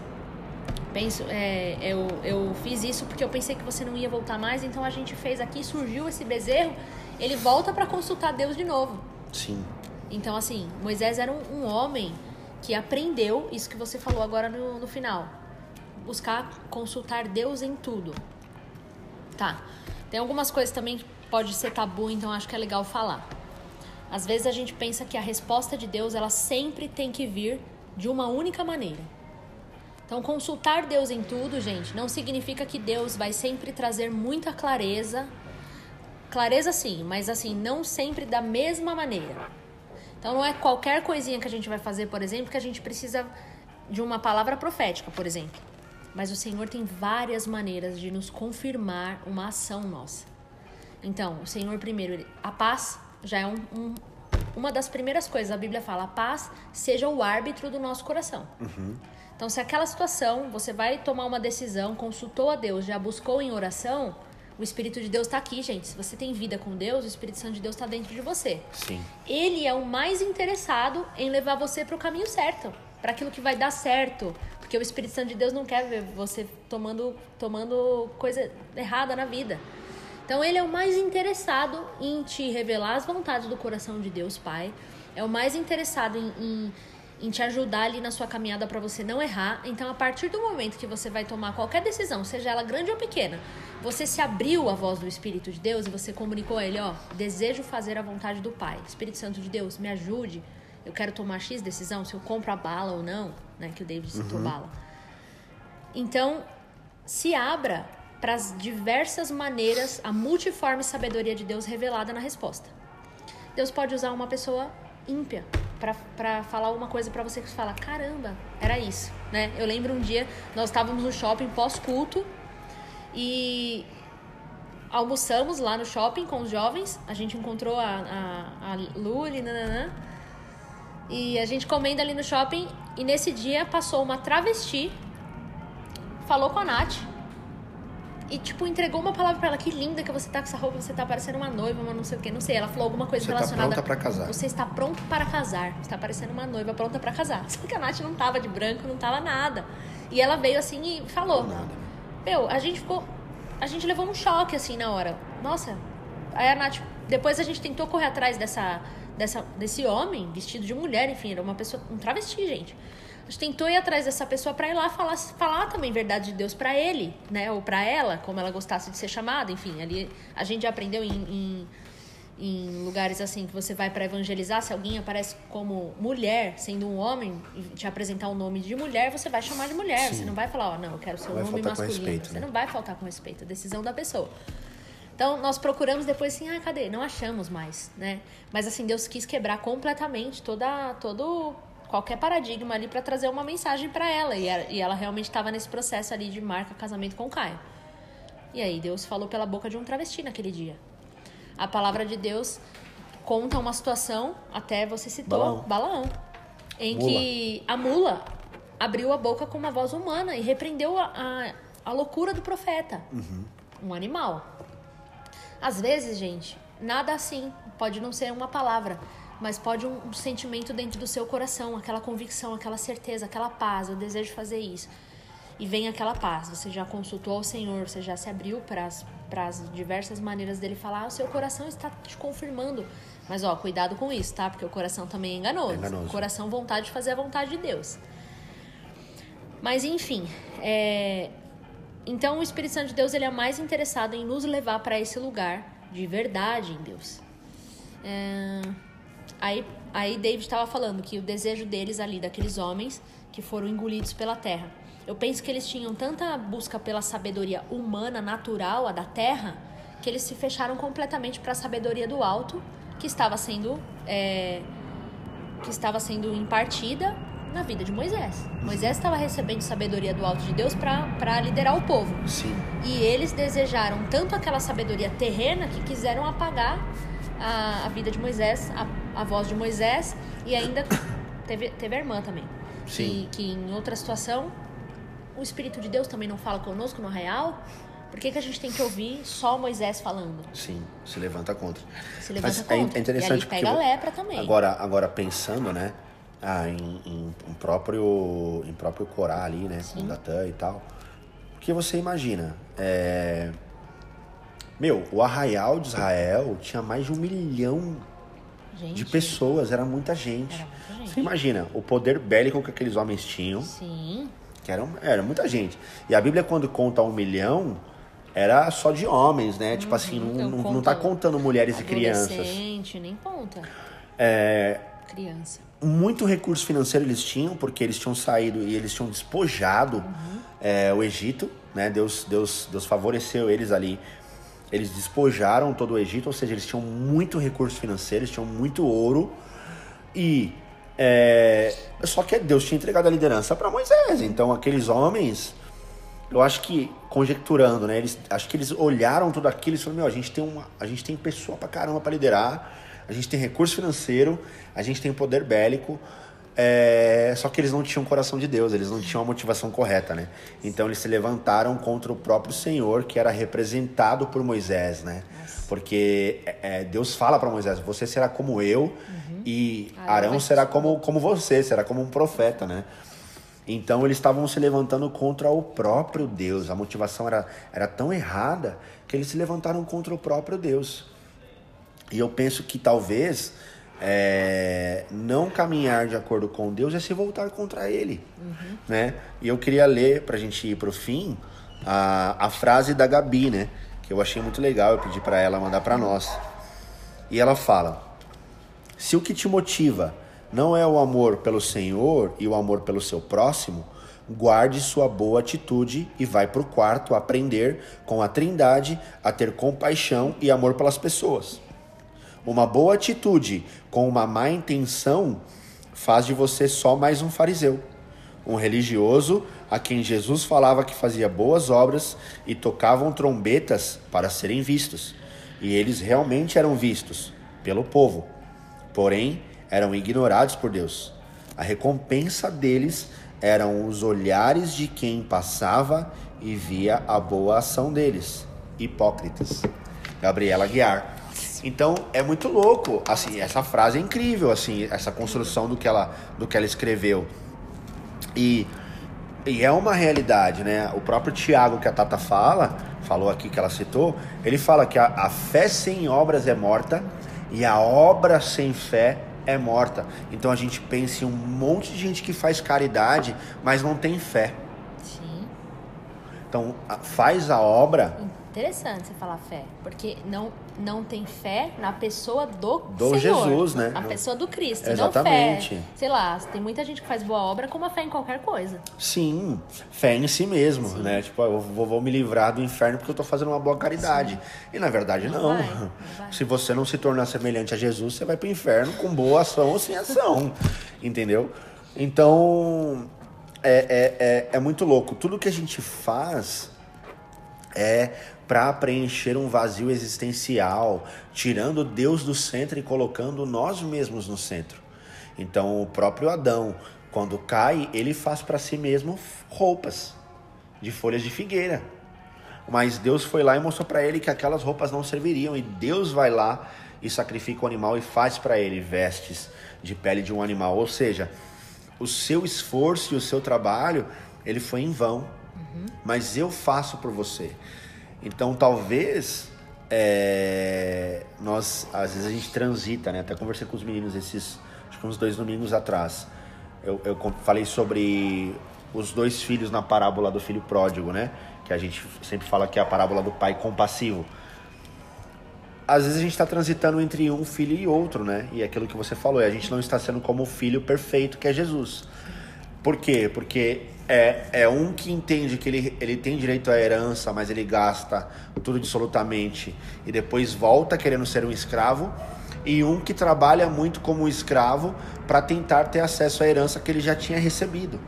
Penso, é, eu, eu fiz isso porque eu pensei que você não ia voltar mais, então a gente fez aqui, surgiu esse bezerro, ele volta para consultar Deus de novo. Sim. Então, assim, Moisés era um, um, homem que aprendeu isso que você falou agora no, no final. Buscar consultar Deus em tudo. Tá. Tem algumas coisas também que pode ser tabu, então acho que é legal falar. Às vezes a gente pensa que a resposta de Deus ela sempre tem que vir de uma única maneira. Então, consultar Deus em tudo, gente, não significa que Deus vai sempre trazer muita clareza. Clareza sim, mas assim, não sempre da mesma maneira. Então, não é qualquer coisinha que a gente vai fazer, por exemplo, que a gente precisa de uma palavra profética, por exemplo. Mas o Senhor tem várias maneiras de nos confirmar uma ação nossa. Então, o Senhor, primeiro, a paz já é um, um, uma das primeiras coisas. A Bíblia fala: a paz seja o árbitro do nosso coração. Uhum. Então, se aquela situação você vai tomar uma decisão, consultou a Deus, já buscou em oração, o Espírito de Deus está aqui, gente. Se você tem vida com Deus, o Espírito Santo de Deus está dentro de você. Sim. Ele é o mais interessado em levar você para o caminho certo, para aquilo que vai dar certo. Porque o Espírito Santo de Deus não quer ver você tomando, tomando coisa errada na vida. Então ele é o mais interessado em te revelar as vontades do coração de Deus, Pai. É o mais interessado em, em, em te ajudar ali na sua caminhada para você não errar. Então, a partir do momento que você vai tomar qualquer decisão, seja ela grande ou pequena, você se abriu à voz do Espírito de Deus e você comunicou a ele, ó, desejo fazer a vontade do Pai. Espírito Santo de Deus, me ajude. Eu quero tomar X decisão, se eu compro a bala ou não, né? Que o David citou uhum. bala. Então, se abra para as diversas maneiras, a multiforme sabedoria de Deus revelada na resposta. Deus pode usar uma pessoa ímpia para falar uma coisa para você que fala, caramba, era isso, né? Eu lembro um dia, nós estávamos no shopping pós-culto e almoçamos lá no shopping com os jovens, a gente encontrou a, a, a Luli, nananã, e a gente comendo ali no shopping. E nesse dia passou uma travesti, falou com a Nath, e, tipo, entregou uma palavra pra ela. Que linda que você tá com essa roupa, você tá parecendo uma noiva, mas não sei o que. Não sei, ela falou alguma coisa você tá relacionada... Você tá pronta pra casar. Você está pronto para casar. Você tá parecendo uma noiva pronta para casar. (laughs) Só que a Nath não tava de branco, não tava nada. E ela veio assim e falou. Não nada. Meu, a gente ficou... A gente levou um choque, assim, na hora. Nossa. Aí a Nath... Depois a gente tentou correr atrás dessa, dessa, desse homem vestido de mulher, enfim. Era uma pessoa... Um travesti, gente tentou ir atrás dessa pessoa para ir lá falar, falar também verdade de Deus para ele, né? Ou para ela, como ela gostasse de ser chamada. Enfim, ali a gente já aprendeu em, em, em lugares assim que você vai para evangelizar, se alguém aparece como mulher, sendo um homem, e te apresentar o um nome de mulher, você vai chamar de mulher. Sim. Você não vai falar, ó, oh, não, eu quero ser um nome masculino. Respeito, você né? não vai faltar com respeito, a decisão da pessoa. Então, nós procuramos depois assim, ah, cadê? Não achamos mais, né? Mas assim, Deus quis quebrar completamente toda, todo qualquer paradigma ali para trazer uma mensagem para ela. E, ela realmente estava nesse processo ali de marca casamento com o Caio. E aí Deus falou pela boca de um travesti naquele dia. A palavra de Deus conta uma situação, até você citou, Balaão, Balaão em mula. que a mula abriu a boca com uma voz humana e repreendeu a, a, a loucura do profeta. Uhum. Um animal. Às vezes, gente, nada assim. Pode não ser uma palavra, mas pode um, um, sentimento dentro do seu coração, aquela convicção, aquela certeza, aquela paz, eu desejo fazer isso. E vem aquela paz, você já consultou ao Senhor, você já se abriu para as diversas maneiras dele falar, o seu coração está te confirmando. Mas ó, cuidado com isso, tá? Porque o coração também é enganoso. É enganoso. O coração vontade de fazer a vontade de Deus. Mas enfim, é... então o Espírito Santo de Deus ele é mais interessado em nos levar para esse lugar de verdade em Deus. É... Aí, aí David estava falando que o desejo deles ali, daqueles homens que foram engolidos pela terra. Eu penso que eles tinham tanta busca pela sabedoria humana, natural, a da terra, que eles se fecharam completamente para a sabedoria do alto, que estava sendo é, que estava sendo impartida na vida de Moisés. Moisés estava recebendo sabedoria do alto de Deus para liderar o povo. Sim. E eles desejaram tanto aquela sabedoria terrena que quiseram apagar a, a vida de Moisés, a, a voz de Moisés, e ainda teve, teve a irmã também. Sim. Que, que em outra situação, o Espírito de Deus também não fala conosco no real. Por que, que a gente tem que ouvir só Moisés falando? Sim, se levanta contra. Se levanta Mas é contra. É interessante e aí pega a lepra também. Agora, agora pensando, né? ah, em, em, em, próprio, em próprio Corá ali, né? Sim. Com Datã e tal. Porque você imagina, é... meu, o arraial de Israel tinha mais de um milhão gente. de pessoas, era muita gente. Era muita gente. Você imagina o poder bélico que aqueles homens tinham. Sim. Que era, era muita gente. E a Bíblia, quando conta um milhão, era só de homens, né? Tipo uhum, tipo assim, não, não, não tá contando mulheres e crianças. nem conta. É, Criança. Muito recurso financeiro eles tinham, porque eles tinham saído e eles tinham despojado uhum. é, o Egito, né? Deus, Deus, Deus favoreceu eles ali. Eles despojaram todo o Egito, ou seja, eles tinham muito recurso financeiro, eles tinham muito ouro. E é, só que Deus tinha entregado a liderança para Moisés. Então aqueles homens, eu acho que conjecturando, né? Eles, acho que eles olharam tudo aquilo e falaram: meu, a gente tem uma, a gente tem pessoa para caramba para liderar a gente tem recurso financeiro, a gente tem poder bélico, é... só que eles não tinham o coração de Deus, eles não tinham a motivação correta, né? Então eles se levantaram contra o próprio Senhor, que era representado por Moisés, né? Porque é, Deus fala para Moisés: você será como eu uhum. e Arão será como, como você, será como um profeta, né? Então eles estavam se levantando contra o próprio Deus. A motivação era, era tão errada que eles se levantaram contra o próprio Deus. E eu penso que talvez é, não caminhar de acordo com Deus é se voltar contra Ele. Uhum. Né? E eu queria ler, para a gente ir para o fim, a, a frase da Gabi, né? que eu achei muito legal, eu pedi para ela mandar para nós. E ela fala: Se o que te motiva não é o amor pelo Senhor e o amor pelo seu próximo, guarde sua boa atitude e vai para o quarto aprender com a Trindade a ter compaixão e amor pelas pessoas. Uma boa atitude com uma má intenção faz de você só mais um fariseu, um religioso a quem Jesus falava que fazia boas obras e tocavam trombetas para serem vistos. E eles realmente eram vistos pelo povo, porém eram ignorados por Deus. A recompensa deles eram os olhares de quem passava e via a boa ação deles. Hipócritas. Gabriela Guiar. Então é muito louco, assim, essa frase é incrível, assim, essa construção do que ela, do que ela escreveu. E, e é uma realidade, né? O próprio Tiago que a Tata fala, falou aqui que ela citou, ele fala que a, a fé sem obras é morta e a obra sem fé é morta. Então a gente pensa em um monte de gente que faz caridade, mas não tem fé. Sim. Então faz a obra. Interessante você falar fé, porque não não tem fé na pessoa do, do Senhor, Jesus, né? A pessoa do Cristo, Exatamente. não fé. Sei lá, tem muita gente que faz boa obra como a fé em qualquer coisa. Sim, fé em si mesmo, Sim. né? Tipo, eu vou, vou, me livrar do inferno porque eu tô fazendo uma boa caridade. Sim. E na verdade não. não. Vai, não (laughs) vai. Se você não se tornar semelhante a Jesus, você vai pro inferno com boa ação ou sem ação. (laughs) entendeu? Então, é, é, é, é muito louco. Tudo que a gente faz é para preencher um vazio existencial, tirando Deus do centro e colocando nós mesmos no centro. Então, o próprio Adão, quando cai, ele faz para si mesmo roupas de folhas de figueira. Mas Deus foi lá e mostrou para ele que aquelas roupas não serviriam, e Deus vai lá e sacrifica o animal e faz para ele vestes de pele de um animal. Ou seja, o seu esforço e o seu trabalho, ele foi em vão. Uhum. Mas eu faço por você. Então talvez é, nós, às vezes a gente transita, né? Até conversei com os meninos esses, acho que uns dois domingos atrás. Eu, eu falei sobre os dois filhos na parábola do filho pródigo, né? Que a gente sempre fala que é a parábola do pai compassivo. Às vezes a gente está transitando entre um filho e outro, né? E é aquilo que você falou, a gente não está sendo como o filho perfeito que é Jesus. Por quê? Porque é, é um que entende que ele, ele tem direito à herança, mas ele gasta tudo absolutamente e depois volta querendo ser um escravo, e um que trabalha muito como escravo para tentar ter acesso à herança que ele já tinha recebido.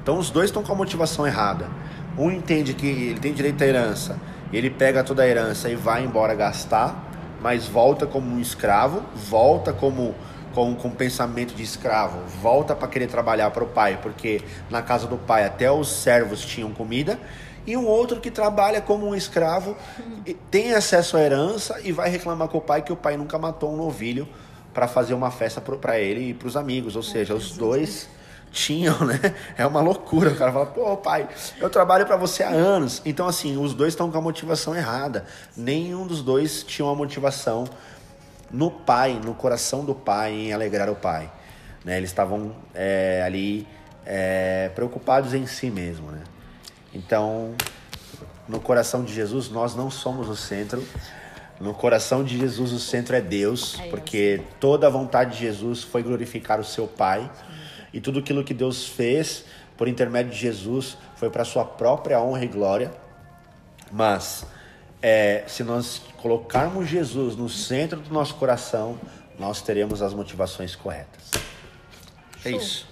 Então os dois estão com a motivação errada. Um entende que ele tem direito à herança, ele pega toda a herança e vai embora gastar, mas volta como um escravo, volta como com, com pensamento de escravo, volta para querer trabalhar para o pai, porque na casa do pai até os servos tinham comida, e um outro que trabalha como um escravo, tem acesso à herança e vai reclamar com o pai que o pai nunca matou um novilho para fazer uma festa para ele e para os amigos. Ou seja, os dois tinham, né? (laughs) É uma loucura. O cara fala, pô, pai, eu trabalho para você há anos. Então, assim, os dois estão com a motivação errada. Nenhum dos dois tinha uma motivação no pai, no coração do pai, em alegrar o pai. Né? Eles estavam é, ali é, preocupados em si mesmo, né? Então, no coração de Jesus, nós não somos o centro. No coração de Jesus, o centro é Deus, é porque toda a vontade de Jesus foi glorificar o seu Pai. E tudo aquilo que Deus fez por intermédio de Jesus foi para sua própria honra e glória. Mas é, se nós colocarmos Jesus no centro do nosso coração, nós teremos as motivações corretas. É isso.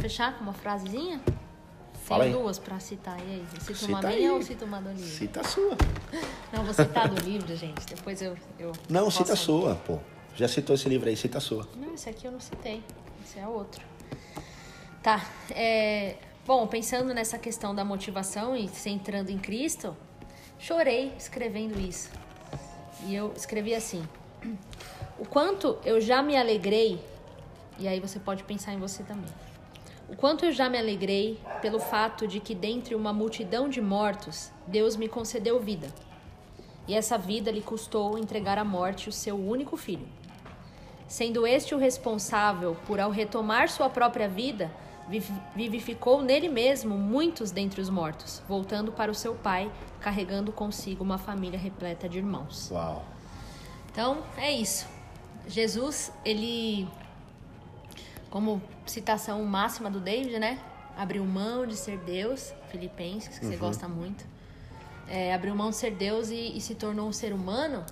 Fechar com uma frasezinha? Fala Tem aí. duas para citar. E aí? Cita, Cita uma aí. minha ou cita uma do livro? Cita a sua. Não, vou citar do livro, gente. Depois eu. eu Não, posso- cita a sua, pô. Já citou esse livro aí, cita a sua. Não, esse aqui eu não citei. Esse é outro. Tá. É, bom, pensando nessa questão da motivação e centrando em Cristo, chorei escrevendo isso. E eu escrevi assim: O quanto eu já me alegrei, e aí você pode pensar em você também. O quanto eu já me alegrei pelo fato de que, dentre uma multidão de mortos, Deus me concedeu vida. E essa vida lhe custou entregar à morte o seu único filho sendo este o responsável por, ao retomar sua própria vida, vivificou nele mesmo muitos dentre os mortos, voltando para o seu pai, carregando consigo uma família repleta de irmãos. Uau. Então, é isso. Jesus, ele, como citação máxima do David, né? Abriu mão de ser Deus, Filipenses, que você gosta muito. É, abriu mão de ser Deus e, e se tornou um ser humano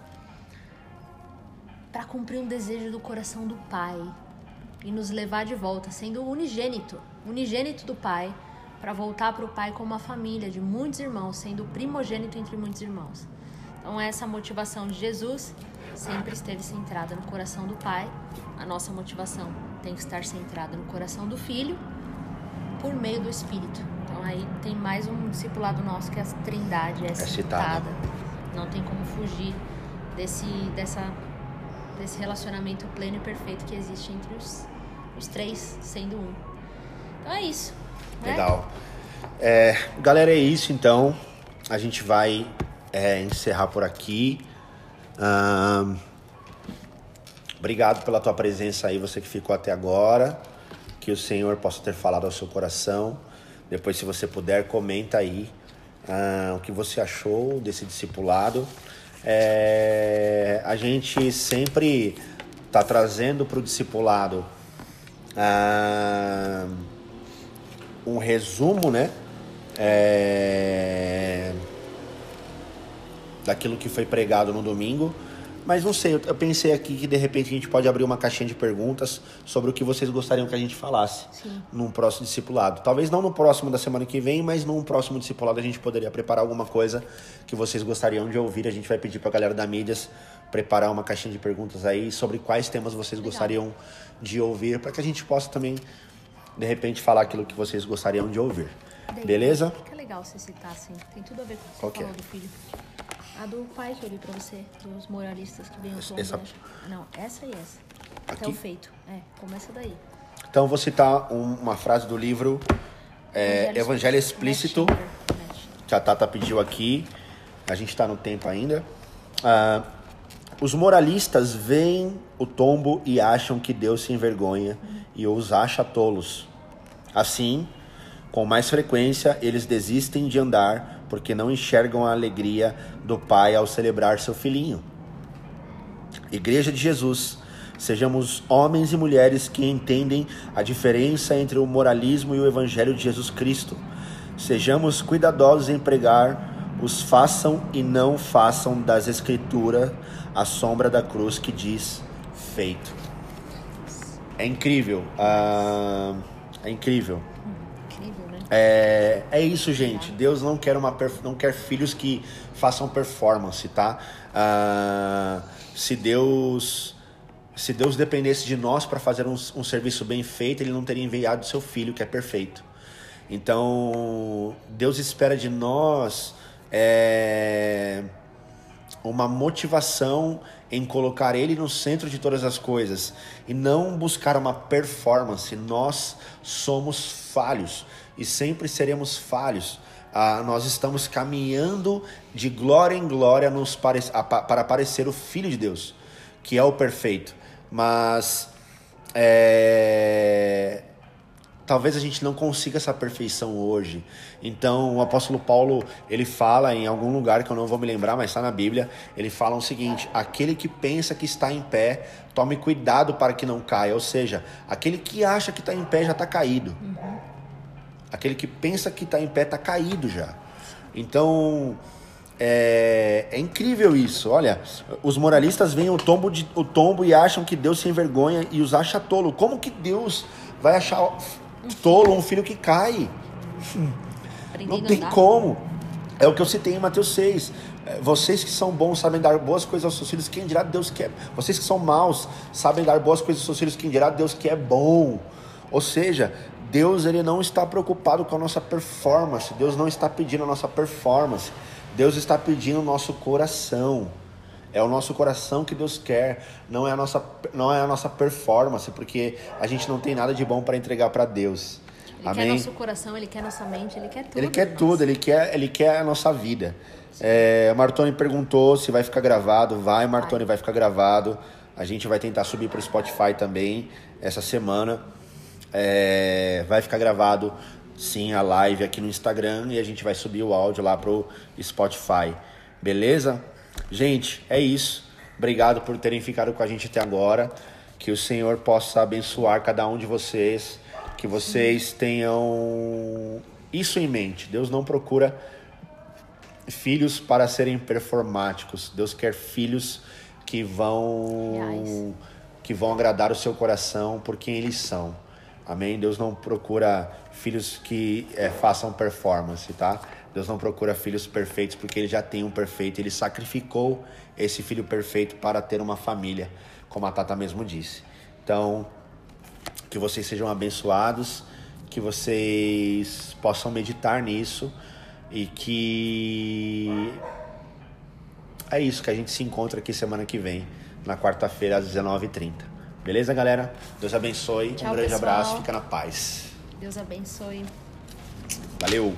para cumprir um desejo do coração do Pai e nos levar de volta, sendo o unigênito, unigênito do Pai, para voltar para o Pai como uma família de muitos irmãos, sendo o primogênito entre muitos irmãos. Então, essa motivação de Jesus sempre esteve centrada no coração do Pai. A nossa motivação tem que estar centrada no coração do Filho por meio do Espírito. Então, aí tem mais um discipulado nosso que é a Trindade é, citada. citada. Não tem como fugir desse, dessa, desse relacionamento pleno e perfeito que existe entre os, os três, sendo um. Então é isso. né? Legal. É, galera, é isso então. A gente vai é, encerrar por aqui. Ahn, obrigado pela tua presença aí, você que ficou até agora. Que o Senhor possa ter falado ao seu coração. Depois, se você puder, comenta aí ah, o que você achou desse discipulado. É, a gente sempre está trazendo para o discipulado ah, um resumo, né? É, daquilo que foi pregado no domingo. Mas não sei, eu- pensei aqui que de repente a gente pode abrir uma caixinha de perguntas sobre o que vocês gostariam que a gente falasse Sim. num próximo discipulado. Talvez não no próximo da semana que vem, mas num próximo discipulado a gente poderia preparar alguma coisa que vocês gostariam de ouvir. A gente vai pedir pra galera da Mídias preparar uma caixinha de perguntas aí sobre quais temas vocês Legal. gostariam de ouvir, para que a gente possa também, de repente, falar aquilo que vocês gostariam de ouvir. Beleza? Que é legal você citar, assim. Tem tudo a ver com o que você que falou do filho. A do pai que eu li pra você, dos moralistas que vem o Essa-? Não, essa e essa. Até Aqui? o feito. É, começa daí. Então vou citar um- uma frase do livro é, Evangelho Explícito, Chandler. Matt. que a Tata pediu aqui. A gente está no tempo ainda. Ah, os moralistas veem o tombo e acham que Deus se envergonha e os acha tolos. Assim, com mais frequência, eles desistem de andar porque não enxergam a alegria do pai ao celebrar seu filhinho. Igreja de Jesus, sejamos homens e mulheres que entendem a diferença entre o moralismo e o evangelho de Jesus Cristo. Sejamos cuidadosos em pregar os façam e não façam das escrituras a sombra da cruz que diz feito. É incrível, ah, é incrível. É, é isso, gente. Deus não quer uma não quer filhos que façam performance, tá? Ah, se Deus se Deus dependesse de nós para fazer um, um serviço bem feito, Ele não teria enviado seu filho que é perfeito. Então Deus espera de nós é, uma motivação em colocar Ele no centro de todas as coisas e não buscar uma performance. Nós somos falhos e sempre seremos falhos. Ah, nós estamos caminhando de glória em glória nos pare... para parecer o Filho de Deus, que é o perfeito. Mas é talvez a gente não consiga essa perfeição hoje. Então, o apóstolo Paulo, ele fala em algum lugar que eu não vou me lembrar, mas está na Bíblia, ele fala o seguinte: aquele que pensa que está em pé, tome cuidado para que não caia. Ou seja, aquele que acha que está em pé já está caído. Uhum. Aquele que pensa que está em pé está caído já. Então, é, é, incrível isso. Olha, os moralistas veem o tombo, de, o tombo e acham que Deus se envergonha e os acha tolo. Como que Deus vai achar tolo, um filho que cai. não tem como. É o que eu citei em Mateus 6. É, vocês que são bons sabem dar boas coisas aos seus filhos, quem dirá Deus que é. Vocês que são maus sabem dar boas coisas aos seus filhos, quem dirá Deus que é bom. Ou seja, Deus ele não está preocupado com a nossa performance. Deus não está pedindo a nossa performance. Deus está pedindo o nosso coração. É o nosso coração que Deus quer, não é a nossa, não é a nossa performance, porque a gente não tem nada de bom para entregar para Deus. Ele Amém? quer nosso coração, ele quer nossa mente, ele quer tudo. Ele quer tudo, ele quer, ele quer a nossa vida. É, Martoni perguntou se vai ficar gravado. Vai, Martoni, vai. vai ficar gravado. A gente vai tentar subir para o Spotify também essa semana. É, vai ficar gravado sim a live aqui no Instagram e a gente vai subir o áudio lá pro Spotify. Beleza? Gente, é isso. Obrigado por terem ficado com a gente até agora. Que o Senhor possa abençoar cada um de vocês. Que vocês tenham isso em mente. Deus não procura filhos para serem performáticos. Deus quer filhos que vão que vão agradar o seu coração por quem eles são. Amém? Deus não procura filhos que é, façam performance, tá? Deus não procura filhos perfeitos porque ele já tem um perfeito. Ele sacrificou esse filho perfeito para ter uma família, como a Tata mesmo disse. Então, que vocês sejam abençoados, que vocês possam meditar nisso e que é isso que a gente se encontra aqui semana que vem, na quarta-feira às 19h30. Beleza, galera? Deus abençoe. Tchau, um grande pessoal. abraço, fica na paz. Deus abençoe. Valeu.